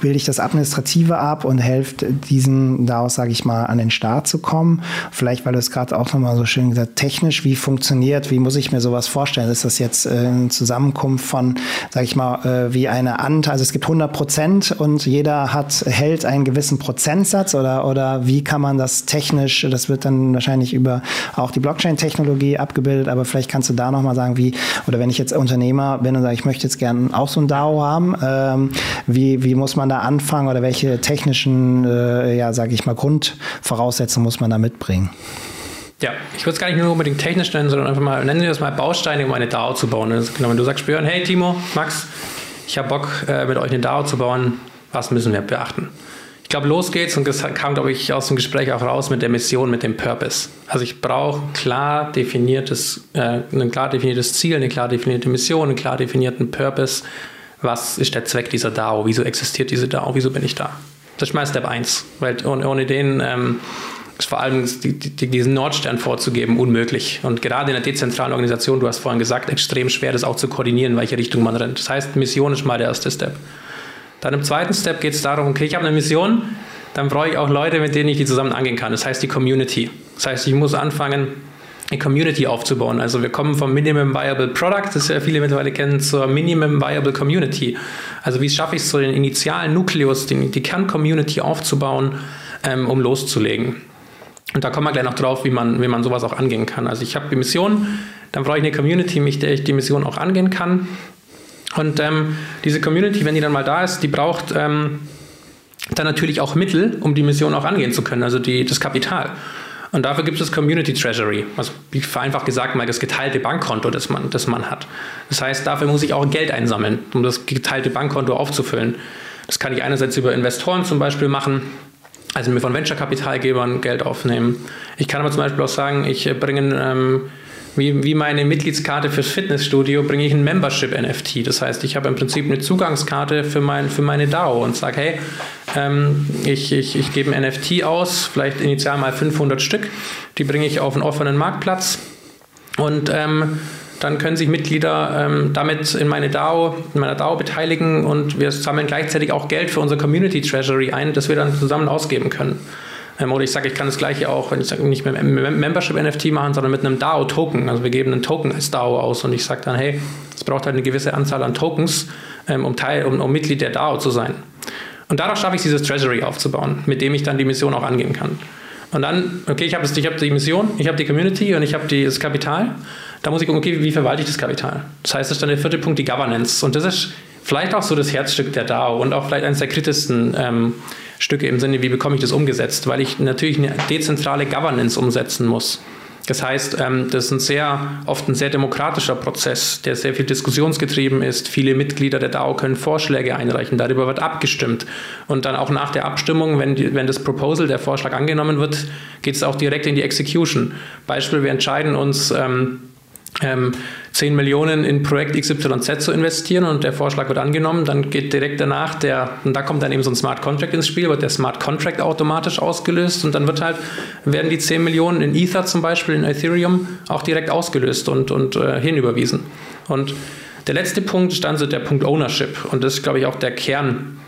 bilde ich das Administrative ab und helfe diesen daraus, sage ich mal, an den Start zu kommen. Vielleicht, weil du es gerade auch nochmal so schön gesagt technisch, wie funktioniert, wie muss ich mir sowas vorstellen? Ist das jetzt äh, eine Zusammenkunft von, sage ich mal, äh, wie eine Anteil, also es gibt 100 Prozent und jeder hat, hält einen gewissen Prozentsatz oder, oder wie kann man das technisch, das wird dann wahrscheinlich über auch die Blockchain-Technologie abgebildet, aber vielleicht kannst du da nochmal sagen, wie, oder wenn ich jetzt Unternehmer bin und sage, ich möchte jetzt gerne auch so ein DAO haben, ähm, wie, wie muss man da anfangen oder welche technischen, äh, ja, sage ich mal, Grundvoraussetzungen muss man da mitbringen? Ja, ich würde es gar nicht nur unbedingt technisch nennen, sondern einfach mal, nennen wir das mal Bausteine, um eine DAO zu bauen. Also genau, wenn du sagst, Björn, hey Timo, Max, ich habe Bock, äh, mit euch eine DAO zu bauen, was müssen wir beachten? Ich glaube, los geht's und das kam, glaube ich, aus dem Gespräch auch raus mit der Mission, mit dem Purpose. Also ich brauche klar definiertes, äh, ein klar definiertes Ziel, eine klar definierte Mission, einen klar definierten Purpose. Was ist der Zweck dieser DAO? Wieso existiert diese DAO? Wieso bin ich da? Das ist mal Step 1, weil ohne, ohne den ähm, ist vor allem die, die, diesen Nordstern vorzugeben unmöglich. Und gerade in einer dezentralen Organisation, du hast vorhin gesagt, extrem schwer, das auch zu koordinieren, in welche Richtung man rennt. Das heißt, Mission ist mal der erste Step. Dann im zweiten Step geht es darum, okay, ich habe eine Mission, dann brauche ich auch Leute, mit denen ich die zusammen angehen kann. Das heißt die Community. Das heißt, ich muss anfangen, eine Community aufzubauen. Also wir kommen vom Minimum Viable Product, das ja viele mittlerweile kennen, zur Minimum Viable Community. Also wie schaffe ich es, so den initialen Nukleus, die, die Kern-Community aufzubauen, ähm, um loszulegen. Und da kommen wir gleich noch drauf, wie man, wie man sowas auch angehen kann. Also ich habe die Mission, dann brauche ich eine Community, mit der ich die Mission auch angehen kann. Und ähm, diese Community, wenn die dann mal da ist, die braucht ähm, dann natürlich auch Mittel, um die Mission auch angehen zu können, also die, das Kapital. Und dafür gibt es Community Treasury, also wie vereinfacht gesagt mal das geteilte Bankkonto, das man, das man hat. Das heißt, dafür muss ich auch Geld einsammeln, um das geteilte Bankkonto aufzufüllen. Das kann ich einerseits über Investoren zum Beispiel machen, also mir von Venture-Kapitalgebern Geld aufnehmen. Ich kann aber zum Beispiel auch sagen, ich bringe ähm, wie, wie meine Mitgliedskarte fürs Fitnessstudio bringe ich ein Membership-NFT. Das heißt, ich habe im Prinzip eine Zugangskarte für, mein, für meine DAO und sage, hey, ähm, ich, ich, ich gebe ein NFT aus, vielleicht initial mal 500 Stück. Die bringe ich auf einen offenen Marktplatz und ähm, dann können sich Mitglieder ähm, damit in meine DAO, in meiner DAO beteiligen und wir sammeln gleichzeitig auch Geld für unser Community Treasury ein, das wir dann zusammen ausgeben können. Oder ich sage, ich kann das gleiche auch, wenn ich sage, nicht mit einem Membership-NFT machen, sondern mit einem DAO-Token. Also wir geben einen Token als DAO aus und ich sage dann, hey, es braucht halt eine gewisse Anzahl an Tokens, ähm, um, Teil, um, um Mitglied der DAO zu sein. Und dadurch schaffe ich dieses Treasury aufzubauen, mit dem ich dann die Mission auch angehen kann. Und dann, okay, ich habe hab die Mission, ich habe die Community und ich habe das Kapital. Da muss ich gucken, okay, wie verwalte ich das Kapital? Das heißt, das ist dann der vierte Punkt, die Governance. Und das ist vielleicht auch so das Herzstück der DAO und auch vielleicht eines der kritischsten ähm, Stücke im Sinne, wie bekomme ich das umgesetzt, weil ich natürlich eine dezentrale Governance umsetzen muss. Das heißt, ähm, das ist ein sehr, oft ein sehr demokratischer Prozess, der sehr viel diskussionsgetrieben ist. Viele Mitglieder der DAO können Vorschläge einreichen, darüber wird abgestimmt. Und dann auch nach der Abstimmung, wenn, die, wenn das Proposal, der Vorschlag angenommen wird, geht es auch direkt in die Execution. Beispiel, wir entscheiden uns, ähm, ähm, 10 Millionen in Projekt XYZ zu investieren und der Vorschlag wird angenommen, dann geht direkt danach der, und da kommt dann eben so ein Smart Contract ins Spiel, wird der Smart Contract automatisch ausgelöst und dann wird halt, werden die 10 Millionen in Ether zum Beispiel, in Ethereum, auch direkt ausgelöst und, und äh, hinüberwiesen. Und der letzte Punkt ist dann so der Punkt Ownership und das ist, glaube ich, auch der Kern.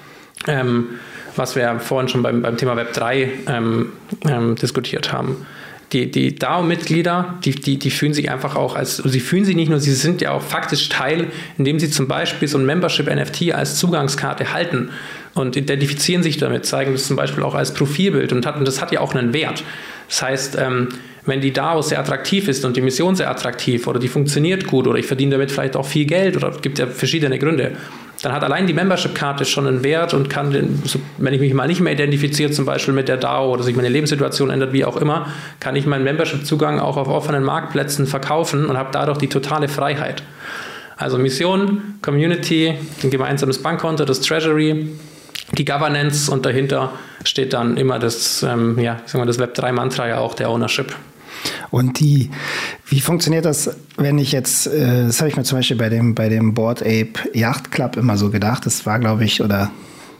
Ähm, was wir vorhin schon beim, beim Thema Web 3 ähm, ähm, diskutiert haben die, die DAO-Mitglieder, die, die, die fühlen sich einfach auch als, sie fühlen sich nicht nur, sie sind ja auch faktisch Teil, indem sie zum Beispiel so ein Membership-NFT als Zugangskarte halten und identifizieren sich damit, zeigen das zum Beispiel auch als Profilbild und, hat, und das hat ja auch einen Wert. Das heißt, ähm, wenn die DAO sehr attraktiv ist und die Mission sehr attraktiv oder die funktioniert gut oder ich verdiene damit vielleicht auch viel Geld oder es gibt ja verschiedene Gründe, dann hat allein die Membership-Karte schon einen Wert und kann, den, wenn ich mich mal nicht mehr identifiziere, zum Beispiel mit der DAO oder sich meine Lebenssituation ändert, wie auch immer, kann ich meinen Membership-Zugang auch auf offenen Marktplätzen verkaufen und habe dadurch die totale Freiheit. Also Mission, Community, ein gemeinsames Bankkonto, das Treasury, die Governance und dahinter steht dann immer das, ähm, ja, das Web3-Mantra ja auch, der Ownership. Und die, wie funktioniert das, wenn ich jetzt, äh, das habe ich mir zum Beispiel bei dem, bei dem Board Ape Yacht Club immer so gedacht, das war, glaube ich, oder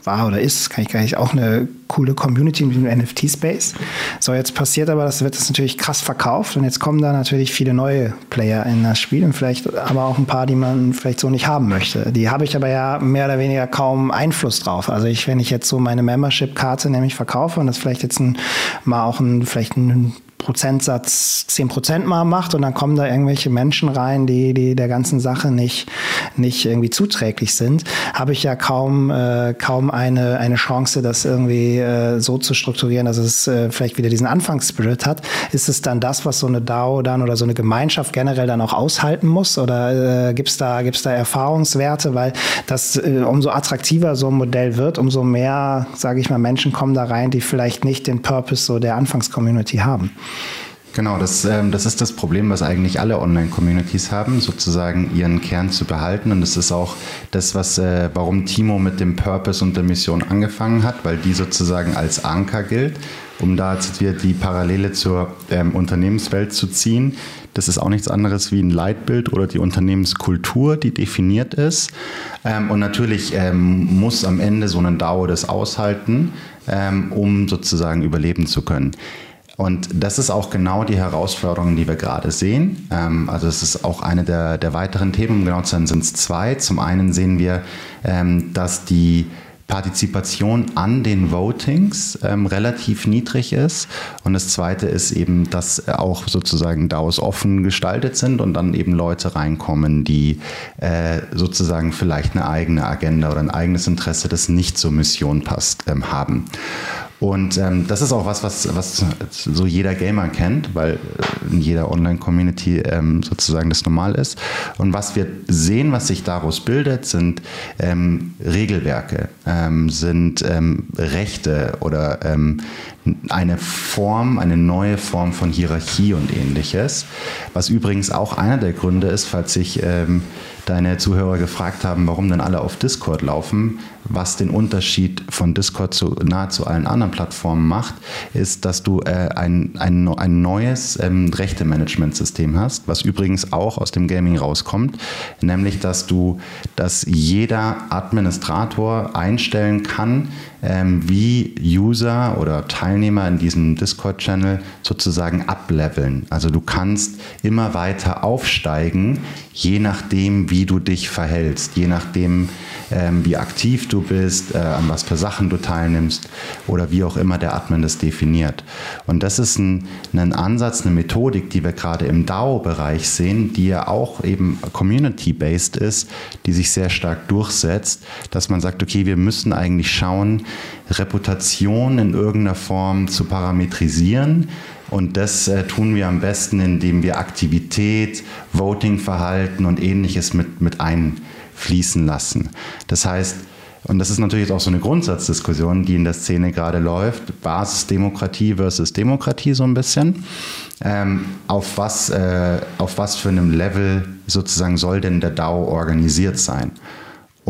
war oder ist, kann ich gar nicht, auch eine coole Community mit dem NFT-Space. So, jetzt passiert aber, das wird das natürlich krass verkauft und jetzt kommen da natürlich viele neue Player in das Spiel und vielleicht aber auch ein paar, die man vielleicht so nicht haben möchte. Die habe ich aber ja mehr oder weniger kaum Einfluss drauf. Also ich, wenn ich jetzt so meine Membership-Karte nämlich verkaufe und das vielleicht jetzt ein, mal auch ein, vielleicht ein Prozentsatz 10 Prozent mal macht und dann kommen da irgendwelche Menschen rein, die, die der ganzen Sache nicht, nicht irgendwie zuträglich sind, habe ich ja kaum, äh, kaum eine, eine Chance, das irgendwie äh, so zu strukturieren, dass es äh, vielleicht wieder diesen Anfangsspirit hat. Ist es dann das, was so eine DAO dann oder so eine Gemeinschaft generell dann auch aushalten muss? Oder äh, gibt es da, gibt's da Erfahrungswerte? Weil das äh, umso attraktiver so ein Modell wird, umso mehr, sage ich mal, Menschen kommen da rein, die vielleicht nicht den Purpose so der Anfangscommunity haben. Genau, das, ähm, das ist das Problem, was eigentlich alle Online-Communities haben, sozusagen ihren Kern zu behalten. Und das ist auch das, was, äh, warum Timo mit dem Purpose und der Mission angefangen hat, weil die sozusagen als Anker gilt, um da jetzt wieder die Parallele zur ähm, Unternehmenswelt zu ziehen. Das ist auch nichts anderes wie ein Leitbild oder die Unternehmenskultur, die definiert ist. Ähm, und natürlich ähm, muss am Ende so ein DAO das aushalten, ähm, um sozusagen überleben zu können. Und das ist auch genau die Herausforderung, die wir gerade sehen. Ähm, also es ist auch eine der, der weiteren Themen, um genau zu sein, sind es zwei. Zum einen sehen wir, ähm, dass die Partizipation an den Votings ähm, relativ niedrig ist. Und das Zweite ist eben, dass auch sozusagen DAOs offen gestaltet sind und dann eben Leute reinkommen, die äh, sozusagen vielleicht eine eigene Agenda oder ein eigenes Interesse, das nicht zur Mission passt, ähm, haben. Und ähm, das ist auch was, was, was so jeder Gamer kennt, weil äh, in jeder Online-Community ähm, sozusagen das normal ist. Und was wir sehen, was sich daraus bildet, sind ähm, Regelwerke, ähm, sind ähm, Rechte oder ähm, eine Form, eine neue Form von Hierarchie und ähnliches. Was übrigens auch einer der Gründe ist, falls sich ähm, deine Zuhörer gefragt haben, warum dann alle auf Discord laufen, was den Unterschied von Discord zu nahezu allen anderen Plattformen macht, ist, dass du äh, ein, ein, ein neues ähm, Rechte-Management-System hast, was übrigens auch aus dem Gaming rauskommt, nämlich dass du, dass jeder Administrator einstellen kann, ähm, wie User oder Teilnehmer in diesem Discord-Channel sozusagen ableveln. Also du kannst immer weiter aufsteigen, je nachdem, wie du dich verhältst, je nachdem, ähm, wie aktiv du bist, äh, an was für Sachen du teilnimmst oder wie auch immer der Admin das definiert. Und das ist ein, ein Ansatz, eine Methodik, die wir gerade im DAO-Bereich sehen, die ja auch eben community-based ist, die sich sehr stark durchsetzt, dass man sagt, okay, wir müssen eigentlich schauen, Reputation in irgendeiner Form zu parametrisieren. Und das äh, tun wir am besten, indem wir Aktivität, Voting-Verhalten und ähnliches mit, mit einfließen lassen. Das heißt, und das ist natürlich auch so eine Grundsatzdiskussion, die in der Szene gerade läuft, Basisdemokratie versus Demokratie so ein bisschen. Ähm, auf, was, äh, auf was für einem Level sozusagen soll denn der DAO organisiert sein?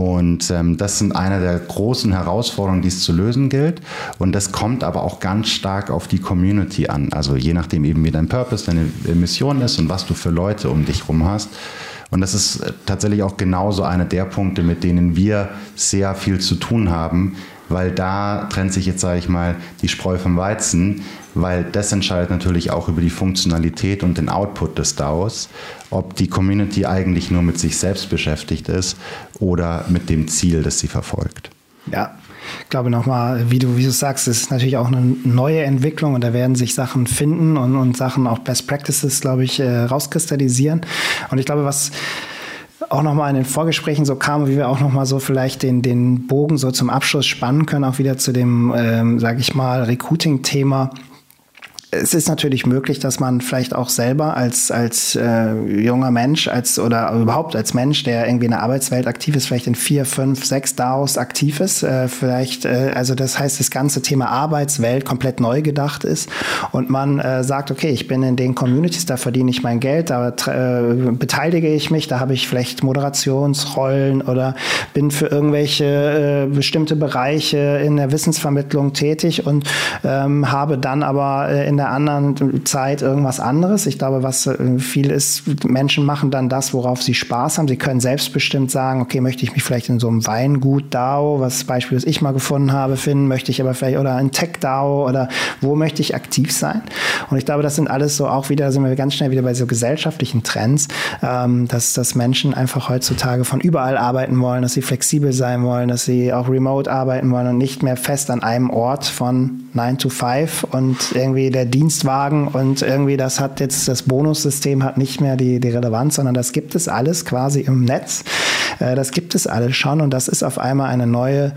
Und ähm, das sind eine der großen Herausforderungen, die es zu lösen gilt. Und das kommt aber auch ganz stark auf die Community an. Also je nachdem eben wie dein Purpose, deine Mission ist und was du für Leute um dich herum hast. Und das ist äh, tatsächlich auch genauso einer der Punkte, mit denen wir sehr viel zu tun haben, weil da trennt sich jetzt, sage ich mal, die Spreu vom Weizen, weil das entscheidet natürlich auch über die Funktionalität und den Output des DAOs, ob die Community eigentlich nur mit sich selbst beschäftigt ist oder mit dem Ziel, das sie verfolgt. Ja, ich glaube nochmal, wie du, wie du sagst, es ist natürlich auch eine neue Entwicklung und da werden sich Sachen finden und, und Sachen auch Best Practices, glaube ich, äh, rauskristallisieren. Und ich glaube, was auch nochmal in den Vorgesprächen so kam, wie wir auch nochmal so vielleicht den, den Bogen so zum Abschluss spannen können, auch wieder zu dem, ähm, sage ich mal, Recruiting-Thema es ist natürlich möglich, dass man vielleicht auch selber als, als äh, junger Mensch als, oder überhaupt als Mensch, der irgendwie in der Arbeitswelt aktiv ist, vielleicht in vier, fünf, sechs DAOs aktiv ist, äh, vielleicht, äh, also das heißt, das ganze Thema Arbeitswelt komplett neu gedacht ist und man äh, sagt, okay, ich bin in den Communities, da verdiene ich mein Geld, da äh, beteilige ich mich, da habe ich vielleicht Moderationsrollen oder bin für irgendwelche äh, bestimmte Bereiche in der Wissensvermittlung tätig und ähm, habe dann aber äh, in der anderen Zeit irgendwas anderes. Ich glaube, was äh, viel ist, Menschen machen dann das, worauf sie Spaß haben. Sie können selbstbestimmt sagen, okay, möchte ich mich vielleicht in so einem Weingut DAO, was Beispiel, das ich mal gefunden habe, finden, möchte ich aber vielleicht, oder ein Tech DAO oder wo möchte ich aktiv sein? Und ich glaube, das sind alles so auch wieder, da sind wir ganz schnell wieder bei so gesellschaftlichen Trends, ähm, dass, dass Menschen einfach heutzutage von überall arbeiten wollen, dass sie flexibel sein wollen, dass sie auch remote arbeiten wollen und nicht mehr fest an einem Ort von 9 to 5 und irgendwie der Dienstwagen und irgendwie das hat jetzt, das Bonussystem hat nicht mehr die, die Relevanz, sondern das gibt es alles quasi im Netz. Äh, das gibt es alles schon und das ist auf einmal eine neue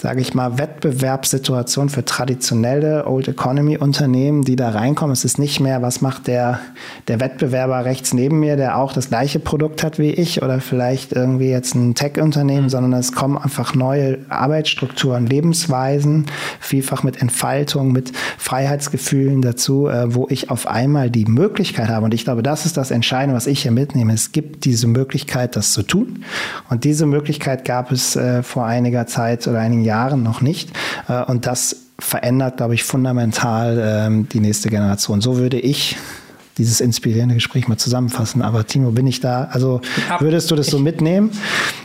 sage ich mal, Wettbewerbssituation für traditionelle Old Economy Unternehmen, die da reinkommen. Es ist nicht mehr, was macht der, der Wettbewerber rechts neben mir, der auch das gleiche Produkt hat wie ich oder vielleicht irgendwie jetzt ein Tech-Unternehmen, sondern es kommen einfach neue Arbeitsstrukturen, Lebensweisen, vielfach mit Entfaltung, mit Freiheitsgefühlen dazu, äh, wo ich auf einmal die Möglichkeit habe. Und ich glaube, das ist das Entscheidende, was ich hier mitnehme. Es gibt diese Möglichkeit, das zu tun. Und diese Möglichkeit gab es äh, vor einiger Zeit oder einigen Jahren noch nicht. Äh, und das verändert, glaube ich, fundamental ähm, die nächste Generation. So würde ich dieses inspirierende Gespräch mal zusammenfassen. Aber Timo, bin ich da? Also würdest du das so mitnehmen?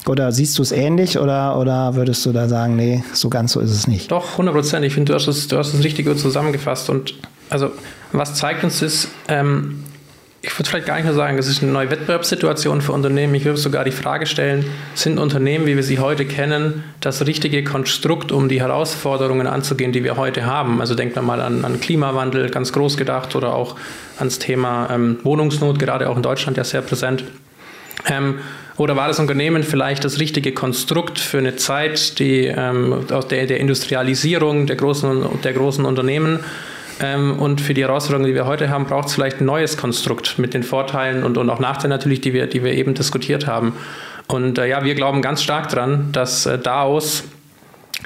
Oder siehst du es ähnlich? Oder, oder würdest du da sagen, nee, so ganz so ist es nicht? Doch, 100 Prozent. Ich finde, du hast es, du hast es richtig gut zusammengefasst. Und also, was zeigt uns ist, ähm, ich würde vielleicht gar nicht mehr sagen, es ist eine neue Wettbewerbssituation für Unternehmen. Ich würde sogar die Frage stellen, sind Unternehmen, wie wir sie heute kennen, das richtige Konstrukt, um die Herausforderungen anzugehen, die wir heute haben? Also denkt man mal an, an Klimawandel, ganz groß gedacht, oder auch ans Thema ähm, Wohnungsnot, gerade auch in Deutschland ja sehr präsent. Ähm, oder war das Unternehmen vielleicht das richtige Konstrukt für eine Zeit, die ähm, aus der, der Industrialisierung der großen, der großen Unternehmen ähm, und für die Herausforderungen, die wir heute haben, braucht es vielleicht ein neues Konstrukt mit den Vorteilen und, und auch Nachteilen natürlich, die wir, die wir eben diskutiert haben. Und äh, ja, wir glauben ganz stark daran, dass äh, daraus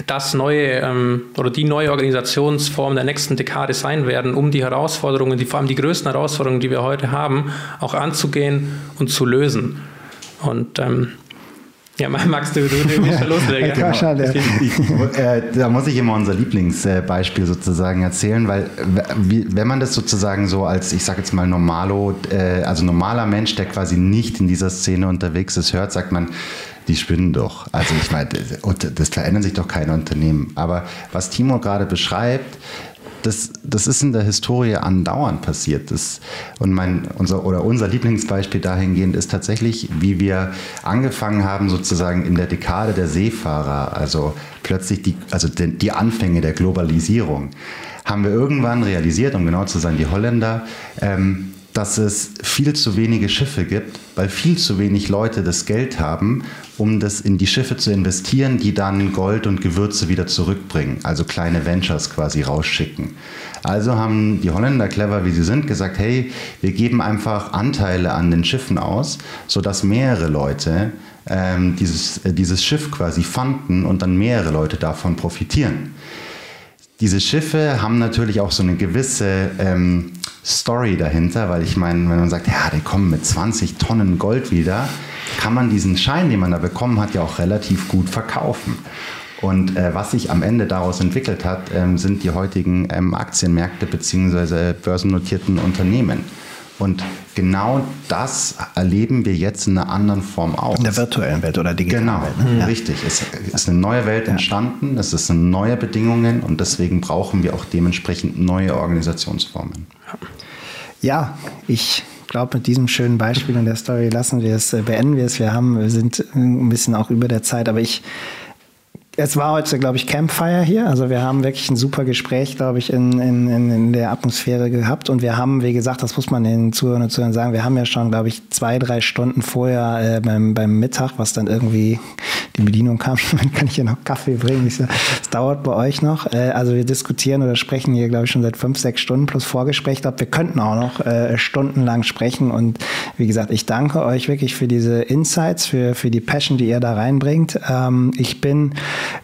das neue ähm, oder die neue Organisationsform der nächsten Dekade sein werden, um die Herausforderungen, die, vor allem die größten Herausforderungen, die wir heute haben, auch anzugehen und zu lösen. Und ähm, ja, magst du, du, du bist schon loslegen. genau. ich, äh, da muss ich immer unser Lieblingsbeispiel sozusagen erzählen, weil wenn man das sozusagen so als, ich sage jetzt mal normalo, äh, also normaler Mensch, der quasi nicht in dieser Szene unterwegs ist, hört, sagt man, die spinnen doch. Also ich meine, das verändert sich doch kein Unternehmen. Aber was Timo gerade beschreibt, das, das ist in der Historie andauernd passiert. Das, und mein, unser, oder unser Lieblingsbeispiel dahingehend ist tatsächlich, wie wir angefangen haben, sozusagen in der Dekade der Seefahrer, also plötzlich die, also die, die Anfänge der Globalisierung, haben wir irgendwann realisiert, um genau zu sein, die Holländer, ähm, dass es viel zu wenige Schiffe gibt, weil viel zu wenig Leute das Geld haben, um das in die Schiffe zu investieren, die dann Gold und Gewürze wieder zurückbringen, also kleine Ventures quasi rausschicken. Also haben die Holländer clever, wie sie sind, gesagt, hey, wir geben einfach Anteile an den Schiffen aus, sodass mehrere Leute ähm, dieses, äh, dieses Schiff quasi fanden und dann mehrere Leute davon profitieren. Diese Schiffe haben natürlich auch so eine gewisse ähm, Story dahinter, weil ich meine, wenn man sagt, ja, die kommen mit 20 Tonnen Gold wieder, kann man diesen Schein, den man da bekommen hat, ja auch relativ gut verkaufen. Und äh, was sich am Ende daraus entwickelt hat, ähm, sind die heutigen ähm, Aktienmärkte bzw. börsennotierten Unternehmen. Und genau das erleben wir jetzt in einer anderen Form auch. In der virtuellen Welt oder digitalen genau, Welt. Genau, ne? richtig. Es ist eine neue Welt entstanden, es sind neue Bedingungen und deswegen brauchen wir auch dementsprechend neue Organisationsformen. Ja, ich glaube, mit diesem schönen Beispiel in der Story lassen wir es, äh, beenden wir es. Wir haben, wir sind ein bisschen auch über der Zeit, aber ich es war heute, glaube ich, Campfire hier. Also wir haben wirklich ein super Gespräch, glaube ich, in, in, in der Atmosphäre gehabt. Und wir haben, wie gesagt, das muss man den Zuhörern und Zuhörern sagen, wir haben ja schon, glaube ich, zwei, drei Stunden vorher äh, beim, beim Mittag, was dann irgendwie die Bedienung kam, kann ich hier noch Kaffee bringen. Ich so, es dauert bei euch noch. Äh, also wir diskutieren oder sprechen hier, glaube ich, schon seit fünf, sechs Stunden plus Vorgespräch. Ich glaube, wir könnten auch noch äh, stundenlang sprechen. Und wie gesagt, ich danke euch wirklich für diese Insights, für, für die Passion, die ihr da reinbringt. Ähm, ich bin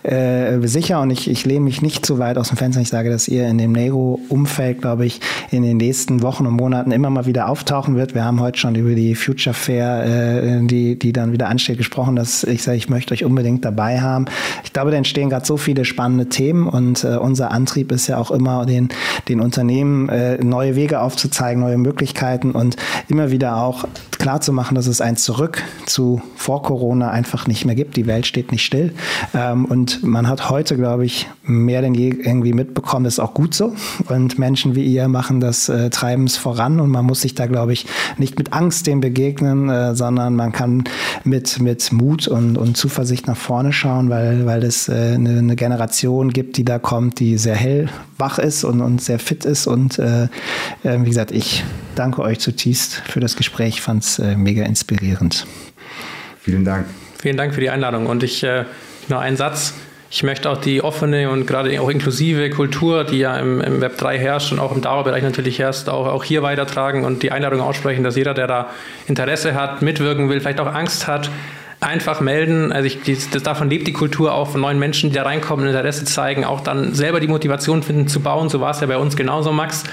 äh, sicher und ich, ich lehne mich nicht zu weit aus dem Fenster. Ich sage, dass ihr in dem Nero-Umfeld, glaube ich, in den nächsten Wochen und Monaten immer mal wieder auftauchen wird. Wir haben heute schon über die Future Fair, äh, die, die dann wieder ansteht, gesprochen, dass ich sage, ich möchte euch unbedingt dabei haben. Ich glaube, da entstehen gerade so viele spannende Themen und äh, unser Antrieb ist ja auch immer, den, den Unternehmen äh, neue Wege aufzuzeigen, neue Möglichkeiten und immer wieder auch klar zu machen, dass es ein Zurück zu vor Corona einfach nicht mehr gibt. Die Welt steht nicht still. Ähm, und man hat heute, glaube ich, mehr denn je irgendwie mitbekommen, das ist auch gut so. Und Menschen wie ihr machen das, äh, treiben es voran und man muss sich da, glaube ich, nicht mit Angst dem begegnen, äh, sondern man kann mit, mit Mut und, und Zuversicht nach vorne schauen, weil, weil es äh, eine, eine Generation gibt, die da kommt, die sehr hellwach ist und, und sehr fit ist. Und äh, äh wie gesagt, ich danke euch zutiefst für das Gespräch. Ich fand es äh, mega inspirierend. Vielen Dank. Vielen Dank für die Einladung. Und ich äh, nur einen Satz. Ich möchte auch die offene und gerade auch inklusive Kultur, die ja im, im Web 3 herrscht und auch im Dauerbereich natürlich herrscht, auch, auch hier weitertragen und die Einladung aussprechen, dass jeder, der da Interesse hat, mitwirken will, vielleicht auch Angst hat, einfach melden. Also ich, das, davon lebt die Kultur auch von neuen Menschen, die da reinkommen, Interesse zeigen, auch dann selber die Motivation finden zu bauen. So war es ja bei uns genauso, Max.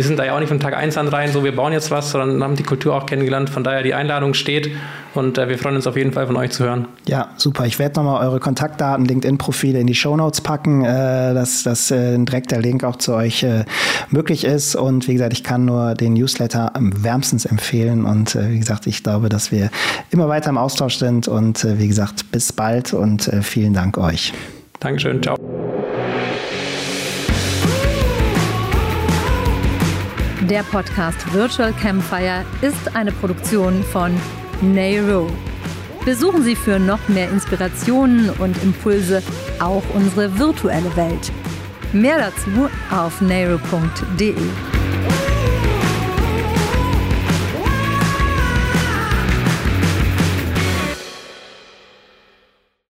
Wir sind da ja auch nicht von Tag 1 an rein, so wir bauen jetzt was, sondern haben die Kultur auch kennengelernt. Von daher die Einladung steht und äh, wir freuen uns auf jeden Fall von euch zu hören. Ja, super. Ich werde nochmal eure Kontaktdaten, LinkedIn-Profile in die Shownotes packen, äh, dass, dass äh, direkt der Link auch zu euch äh, möglich ist. Und wie gesagt, ich kann nur den Newsletter wärmstens empfehlen. Und äh, wie gesagt, ich glaube, dass wir immer weiter im Austausch sind. Und äh, wie gesagt, bis bald und vielen Dank euch. Dankeschön. Ciao. Der Podcast Virtual Campfire ist eine Produktion von Nairo. Besuchen Sie für noch mehr Inspirationen und Impulse auch unsere virtuelle Welt. Mehr dazu auf nairo.de.